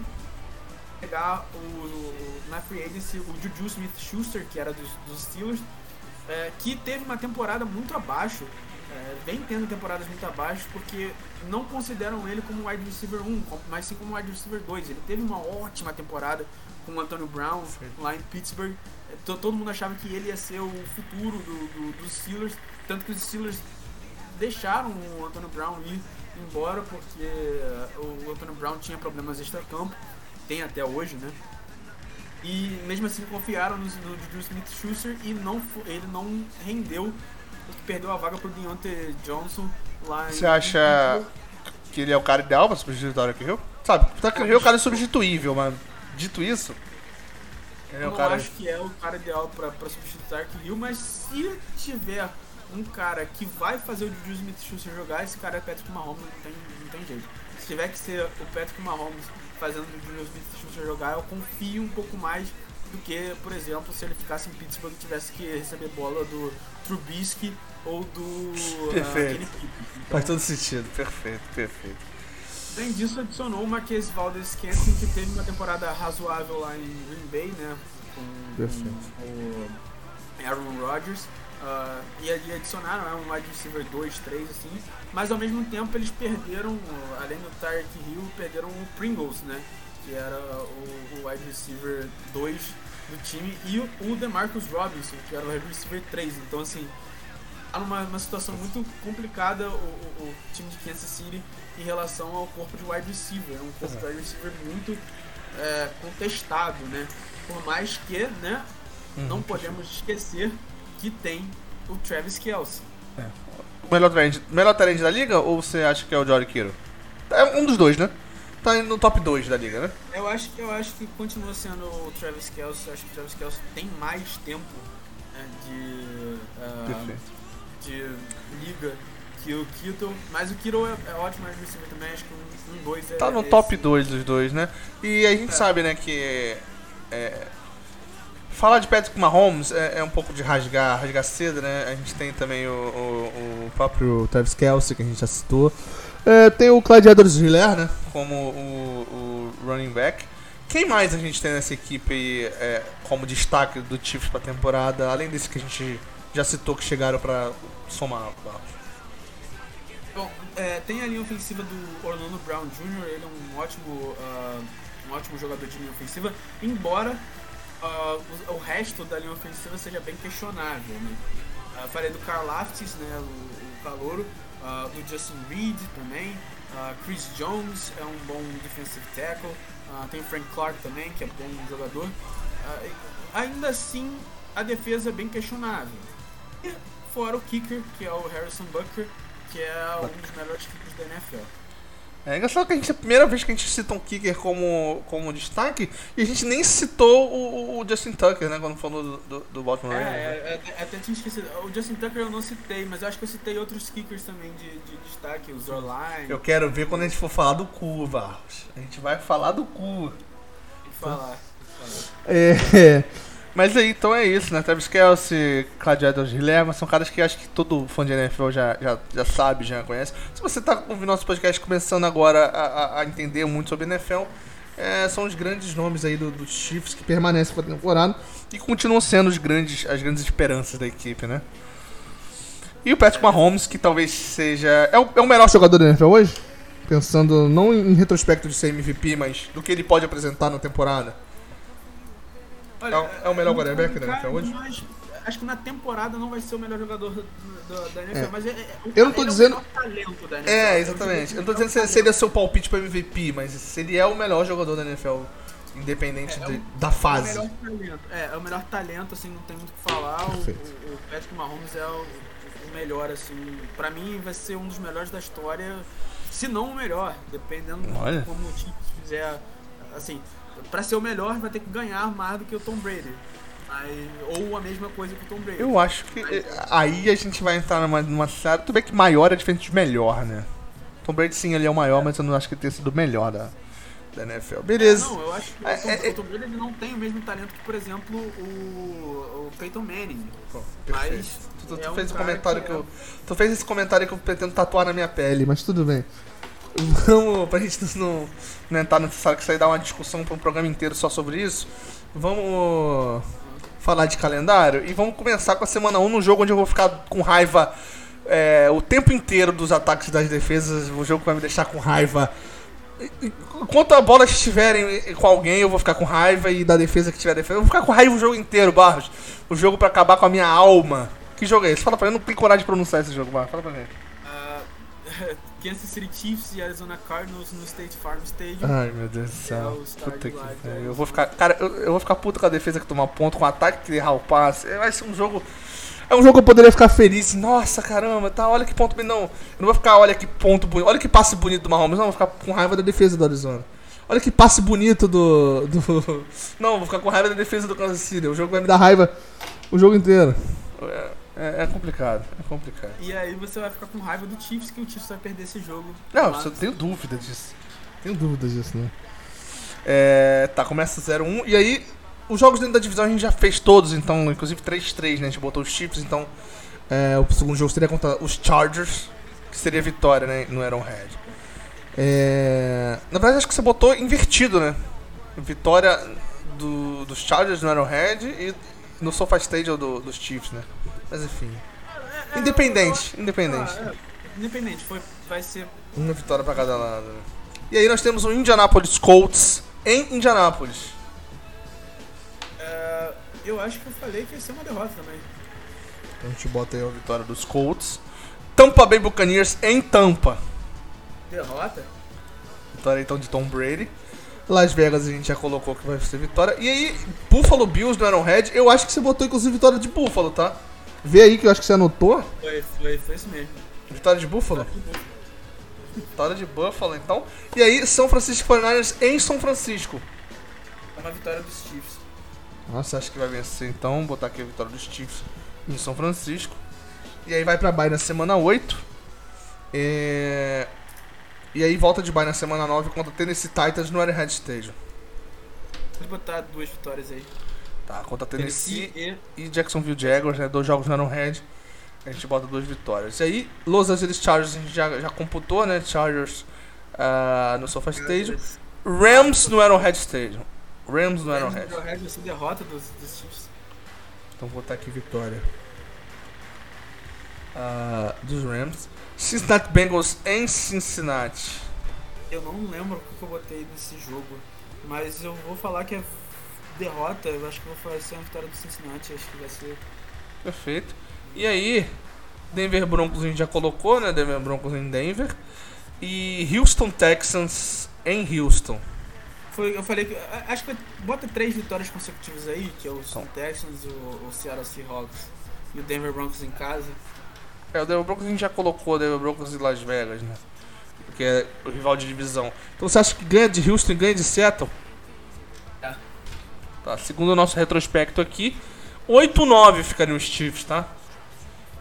pegar o, o- na free agency o Juju Smith-Schuster, que era dos, dos Steelers, é, que teve uma temporada muito abaixo, é, vem tendo temporadas muito abaixo, porque não consideram ele como wide receiver 1, com- mas sim como wide receiver 2. Ele teve uma ótima temporada com o Antonio Brown lá em Pittsburgh. É, to- todo mundo achava que ele ia ser o futuro do, do- dos Steelers, tanto que os Steelers deixaram o Antonio Brown ir embora porque eh, o Antonio Brown tinha problemas extra-campo, tem até hoje, né? E mesmo assim confiaram no, no Juju Smith-Schuster e não, ele não rendeu, perdeu a vaga pro Deontay Johnson lá em- Você acha que ele é o cara ideal pra substituir o Tyreek Hill? Sabe, o Tyreek Hill é o cara substituível, mas dito isso, é Eu o não cara... acho que é o cara ideal pra, pra substituir o Tark Hill, mas se tiver um cara que vai fazer o Juju Smith-Schuster jogar, esse cara é Patrick Mahomes, não tem, não tem jeito. Se tiver que ser o Patrick Mahomes fazendo o Juju Smith-Schuster jogar, eu confio um pouco mais do que, por exemplo, se ele ficasse em Pittsburgh e tivesse que receber bola do Trubisky ou do ah, Perfeito. Então, Faz todo sentido, perfeito, perfeito. Além disso, adicionou o Marquês Valdez Scantling, que teve uma temporada razoável lá em Green Bay, né? Com, Perfeito. com o Aaron Rodgers. Ah, e ali adicionaram é, um wide receiver 2, 3, assim. Mas ao mesmo tempo eles perderam, além do Tyreek Hill, perderam o Pringles, né? Que era o, o wide receiver 2 do time. E o, o DeMarcus Robinson, que era o wide receiver 3. Então, assim, tá numa uma situação muito complicada o, o- o time de Kansas City em relação ao corpo de wide receiver. É um corpo de wide receiver muito é, contestado, né? Por mais que, né, não podemos esquecer que tem o Travis Kelce. O melhor trend, melhor trend da liga ou você acha que é o Jory Kiro? É um dos dois, né? Tá no top 2 da liga, né? Eu acho que eu acho que continua sendo o Travis Kelce. Eu acho que o Travis Kelce tem mais tempo né, de, ah, de liga que o Kittle, mas o Kittle é, é ótimo wide receiver também. Acho que um, um dois é Tá no esse. top 2 dos dois, né? E a gente sabe, né, que. é, falar de Patrick Mahomes é, é um pouco de rasgar, rasgar cedo, né? A gente tem também o, o, o próprio Travis Kelsey, que a gente já citou. É, tem o Edwards Hiller, né? Como o, o running back. Quem mais a gente tem nessa equipe aí, é, como destaque do Chiefs pra temporada, além desse que a gente já citou que chegaram pra somar? Bom, é, tem a linha ofensiva do Orlando Brown Jr., ele é um ótimo, ah, um ótimo jogador de linha ofensiva, embora ah, o, o resto da linha ofensiva seja bem questionável. Né? Ah, falei do Carl Laftis, né, o, o calouro, ah, do Justin Reed também, ah, Chris Jones é um bom defensive tackle, tem o Frank Clark também, que é bom jogador. Ainda assim, a defesa é bem questionável. E fora o kicker, que é o Harrison Butker, que é um dos melhores kickers da NFL. É engraçado que a gente é a primeira vez que a gente cita um kicker como, como destaque e a gente nem citou o, o Justin Tucker, né? Quando falou do, do, do Baltimore É, Ravens. né? é, é, até tinha esquecido. O Justin Tucker eu não citei, mas eu acho que eu citei outros kickers também de, de destaque, o Zorline. Eu quero ver quando a gente for falar do cu, Barros. A gente vai falar do cu. falar. É. Mas aí, então é isso, né? Travis Kelsey, Edwards Hilema, são caras que acho que todo fã de NFL já, já, já sabe, já conhece. Se você tá ouvindo nosso podcast começando agora a, a- entender muito sobre NFL, é, são os grandes nomes aí do- dos Chiefs que permanecem para temporada e continuam sendo os grandes, as grandes esperanças da equipe, né? E o Patrick Mahomes, que talvez seja. É o, é o melhor jogador da NFL hoje? Pensando não em retrospecto de ser MVP, mas do que ele pode apresentar na temporada. Olha, É o- é o melhor quarterback da NFL hoje? Acho que na temporada não vai ser o melhor jogador do- do- da NFL, É. mas é, é- o- Eu não tô ele dizendo- É o melhor talento da NFL. É, exatamente. Eu não tô dizendo se seria seu palpite pra MVP, mas se ele é o melhor jogador da NFL, independente É, é de- o- da É o fase. melhor talento. É, é o melhor talento, assim, não tem muito o que falar. O, Perfeito. o, o Patrick Mahomes é o, o melhor, assim. Pra mim vai ser um dos melhores da história, se não o melhor, dependendo Olha. de como o time fizer. Assim, pra ser o melhor vai ter que ganhar mais do que o Tom Brady. Aí, ou a mesma coisa que o Tom Brady. Eu acho que eh, aí a gente vai entrar numa, numa série. Tudo bem que maior é diferente de melhor, né? Tom Brady sim, ele é o maior, mas eu não acho que ele tenha sido o melhor da, da NFL. Beleza. Não, eu acho que É, o Tom, é, é- o Tom Brady ele não tem o mesmo talento que, por exemplo, o, o Peyton Manning. Perfeito. Mas Tu, tu é um fez o cara comentário que que, é- eu. Tu fez esse comentário que eu pretendo tatuar na minha pele, mas tudo bem. Vamos, pra gente não, entrar necessário que isso aí dá uma discussão pra um programa inteiro só sobre isso. Vamos falar de calendário e vamos começar com a semana 1 no jogo onde eu vou ficar com raiva é, o tempo inteiro dos ataques e das defesas. O jogo que vai me deixar com raiva. Enquanto a bola estiverem com alguém, eu vou ficar com raiva e da defesa que tiver defesa. Eu vou ficar com raiva o jogo inteiro, Barros. O jogo pra acabar com a minha alma. Que jogo é esse? Fala pra mim, eu não tenho coragem de pronunciar esse jogo, Barros. Fala pra mim. Ah, Kansas City Chiefs e Arizona Cardinals no State Farm Stadium. Ai, meu Deus do É céu. Puta que pariu. Eu vou ficar. Cara, eu, eu vou ficar puto com a defesa que tomar ponto, com o ataque que errar o passe. É, Vai ser um jogo. É um jogo que eu poderia ficar feliz. Nossa, caramba, tá. Olha que ponto. bonito. Não, eu não vou ficar, olha que ponto bonito. Olha que passe bonito do Mahomes. Não, eu vou ficar com raiva da defesa do Arizona. Olha que passe bonito do. do... Não, eu vou ficar com raiva da defesa do Kansas City. O jogo vai me dar raiva o jogo inteiro. É, é- é complicado, é complicado. E aí você vai ficar com raiva do Chiefs, que o Chiefs vai perder esse jogo. Não, eu tenho dúvida disso. Tenho dúvida disso, né? É, tá, começa 0-1. E aí, os jogos dentro da divisão a gente já fez todos, então, inclusive 3-3, né? A gente botou os chips, então. é, o segundo jogo seria contra os Chargers, que seria vitória, né? No Arrowhead. É, na verdade, acho que você botou invertido, né? Vitória do, dos Chargers no Arrowhead e no SoFi Stadium do, dos Chiefs, né? Mas enfim. É, Independente, Ah, independente. é, independente, foi, vai ser. Uma vitória pra cada lado. E aí nós temos o Indianapolis Colts em Indianapolis. é, eu acho que eu falei que ia ser uma derrota também. A gente bota aí a vitória dos Colts. Tampa Bay Buccaneers em Tampa. Derrota? Vitória então de Tom Brady. Las Vegas a gente já colocou que vai ser vitória. E aí, Buffalo Bills no Arrowhead. Eu acho que você botou inclusive vitória de Buffalo, tá? Vê aí que eu acho que você anotou. Foi, foi, foi isso mesmo. Vitória de Buffalo? Vitória de Buffalo, então. E aí, São Francisco 49ers em São Francisco. É uma vitória dos Chiefs. Nossa, acho que vai vencer então. Vou botar aqui a vitória dos Chiefs em São Francisco. E aí vai pra bye na semana 8. É... E aí volta de bye na semana 9 contra o Tennessee Titans no Arrowhead Stadium. Pode botar duas vitórias aí. Tá, contra Tennessee Tennessee e e Jacksonville Jaguars, né? Dois jogos no Arrowhead. A gente bota duas vitórias. E aí, Los Angeles Chargers a gente já, já computou, né? Chargers ah, no SoFi Stadium. Rams no Arrowhead Stadium. Rams no Arrowhead. Arrowhead vai ser derrota dos, dos Chiefs. Então vou botar aqui vitória. Ah, dos Rams. Cincinnati Bengals em Cincinnati. Eu não lembro o que eu botei nesse jogo, mas eu vou falar que é derrota. Eu acho que vai ser uma vitória do Cincinnati. Acho que vai ser. Perfeito. E aí, Denver Broncos a gente já colocou, né? Denver Broncos em Denver. E Houston Texans em Houston. Foi, eu falei que. Acho que bota três vitórias consecutivas aí, que é o Então. Texans, o, o Seattle Seahawks e o Denver Broncos em casa. É, o Denver Broncos a gente já colocou, Denver Broncos e Las Vegas, né? que é o rival de divisão. Então você acha que ganha de Houston e ganha de Seattle? Tá, segundo o nosso retrospecto aqui, 8-9 ficaria os Chiefs, tá?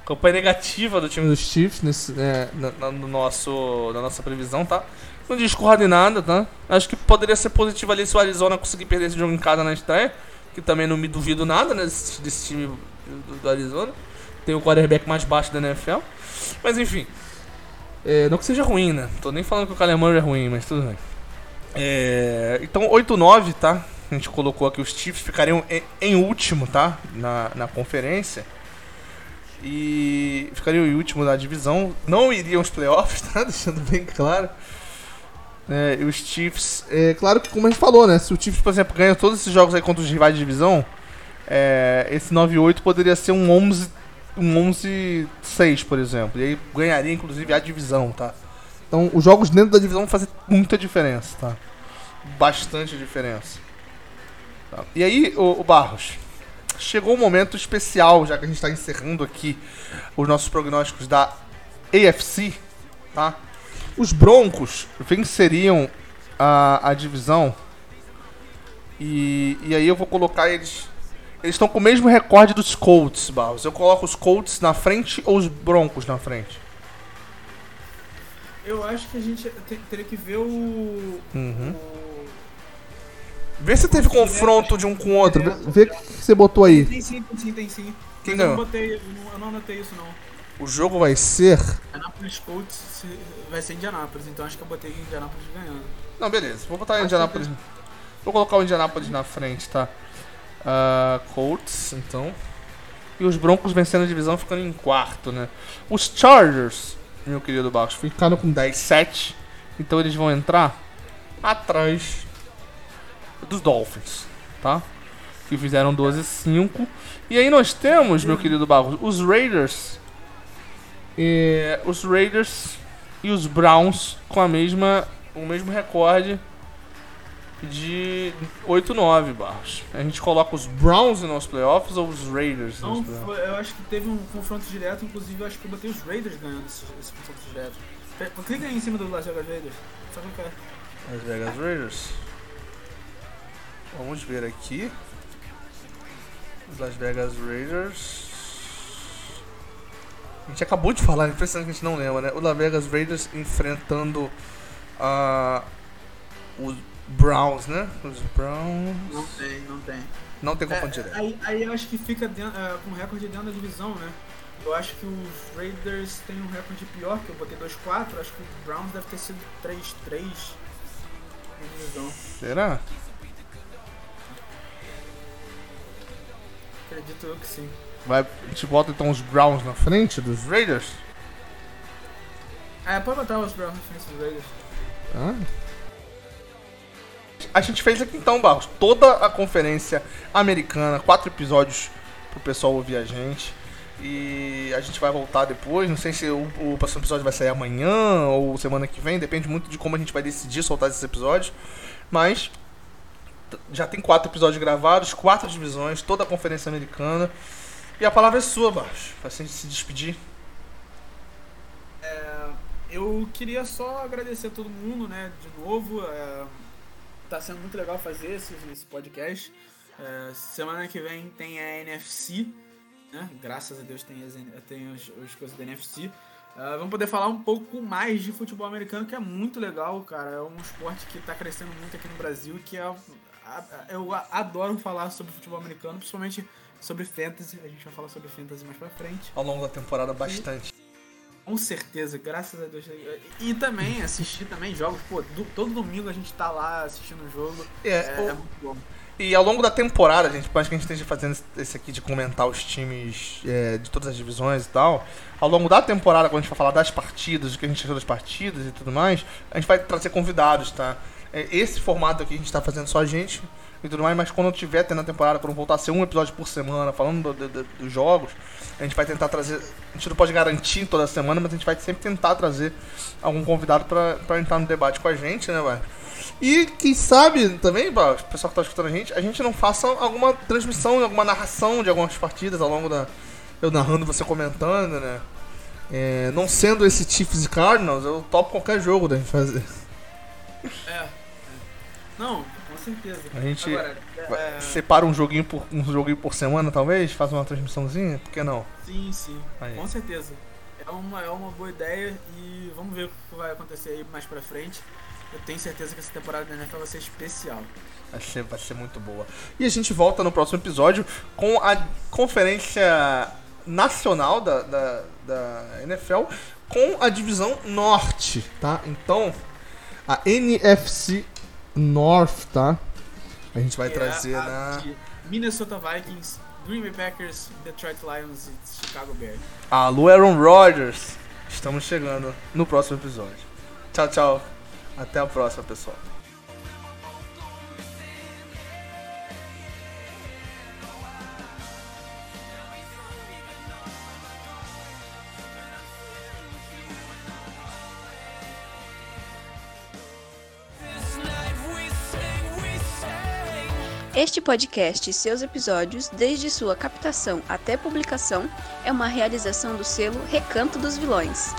Campanha negativa do time dos Chiefs nesse, é, na, no nosso, na nossa previsão, tá? Não discordo em nada, tá? Acho que poderia ser positivo ali se o Arizona conseguir perder esse jogo em casa na estreia, que também não me duvido nada né, desse, desse time do, do Arizona. Tem o quarterback mais baixo da NFL. Mas enfim. É, não que seja ruim, né? Tô nem falando que o Kyler é ruim, mas tudo bem. É, então, 8-9, tá? A gente colocou aqui os Chiefs ficariam em, último, tá? Na, na conferência. E ficariam em último da divisão. Não iriam aos playoffs, tá? Deixando bem claro. É, e os Chiefs, é claro que como a gente falou, né? Se o Chiefs, por exemplo, ganha todos esses jogos aí contra os rivais de divisão, é, esse 9-8 poderia ser um 11 um 11-6, por exemplo. E aí ganharia, inclusive, a divisão, tá? Então, os jogos dentro da divisão vão fazer muita diferença, tá? Bastante diferença. Tá? E aí, o, Barros, chegou um momento especial, já que a gente está encerrando aqui os nossos prognósticos da AFC, tá? Os Broncos venceriam a, a divisão e, e aí eu vou colocar eles eles estão com o mesmo recorde dos Colts, Barros. Eu coloco os Colts na frente ou os Broncos na frente? Eu acho que a gente te- teria que ver o. Uhum. o- Vê se teve confronto de um com o outro. Vê o que você botou aí. Tem sim, tem sim, tem sim. Quem Mas eu não ganhou? botei, eu não, anotei isso não. O jogo vai ser. Indianapolis Colts vai ser Indianapolis, então acho que eu botei Indianapolis ganhando. Não, beleza. Vou botar o Indianapolis. Vou colocar o Indianapolis na frente, tá? Ah, Colts, então. E os Broncos vencendo a divisão ficando em quarto, né? Os Chargers, meu querido Barros, ficaram com 10-7. Então eles vão entrar atrás dos Dolphins, tá? Que fizeram 12-5. E aí nós temos, meu querido Barros, os Raiders. eh, os Raiders e os Browns com a mesma, o mesmo recorde de 8-9, Barros. A gente coloca os Browns nos playoffs ou os Raiders nos Não, eu acho que teve um confronto direto, inclusive eu acho que eu botei os Raiders ganhando esse, esse confronto direto. Clica aí em cima do Las Vegas Raiders. Só clicar. Las Vegas Raiders. Vamos ver aqui. Os Las Vegas Raiders. A gente acabou de falar, é impressionante que a gente não lembra, né? O Las Vegas Raiders enfrentando a os Browns, né? Os Browns. Não tem, não tem. Não tem É, confronto direto. aí, aí eu acho que fica dentro, é, com recorde dentro da divisão, né? Eu acho que os Raiders têm um recorde pior, que eu botei 2-4. Acho que os Browns deve ter sido 3-3 na divisão. Será? Acredito eu que sim. Vai, a gente bota então os Browns na frente dos Raiders? É, pode botar os Browns na frente dos Raiders. A gente fez aqui então, Barros, toda a conferência americana, quatro episódios pro pessoal ouvir a gente. E a gente vai voltar depois. Não sei se o, o próximo episódio vai sair amanhã ou semana que vem. Depende muito de como a gente vai decidir soltar esses episódios. Mas já tem quatro episódios gravados, quatro divisões, toda a conferência americana. E a palavra é sua, Barros. Pra gente se despedir. Eu queria só agradecer a todo mundo, né, de novo. É, tá sendo muito legal fazer esse, esse podcast. É, semana que vem tem a NFC, né? Graças a Deus tem as, tem as, as coisas da NFC. É, vamos poder falar um pouco mais de futebol americano, que é muito legal, cara. É um esporte que tá crescendo muito aqui no Brasil que é, eu adoro falar sobre futebol americano, principalmente sobre fantasy. A gente vai falar sobre fantasy mais pra frente. Ao longo da temporada, bastante. Com certeza, graças a Deus. E também assistir também jogos, pô, do- todo domingo a gente tá lá assistindo o jogo. É, É, o- é muito bom. E ao longo da temporada, gente, por mais que a gente esteja fazendo esse- aqui de comentar os times é, de todas as divisões e tal, ao longo da temporada, quando a gente for falar das partidas, o que a gente achou das partidas e tudo mais, a gente vai trazer convidados, tá? É, esse formato aqui a gente tá fazendo só a gente e tudo mais, mas quando tiver tendo a temporada, quando voltar a ser um episódio por semana, falando do- do- dos jogos, a gente vai tentar trazer. A gente não pode garantir toda semana, mas a gente vai sempre tentar trazer algum convidado pra entrar no debate com a gente, né, vai? E quem sabe também, o pessoal que tá escutando a gente, a gente não faça alguma transmissão, alguma narração de algumas partidas ao longo da. Eu narrando, você comentando, né? É, não sendo esse Chiefs e Cardinals, eu topo qualquer jogo da gente fazer. É. Não, com certeza. A gente Agora, é, separa um joguinho por um joguinho por semana, talvez, faz uma transmissãozinha, por que não? Sim, sim. Aí. Com certeza. É uma, é uma boa ideia e vamos ver o que vai acontecer aí mais pra frente. Eu tenho certeza que essa temporada da NFL vai ser especial. Vai ser, vai ser muito boa. E a gente volta no próximo episódio com a conferência nacional da, da, da NFL com a divisão norte, tá? Então, a NFC North, tá? A gente vai é trazer a na. Minnesota Vikings, Green Bay Packers, Detroit Lions e Chicago Bears. Alô, Aaron Rodgers. Estamos chegando no próximo episódio. Tchau, tchau. Até a próxima, pessoal. Este podcast e seus episódios, desde sua captação até publicação, é uma realização do selo Recanto dos Vilões.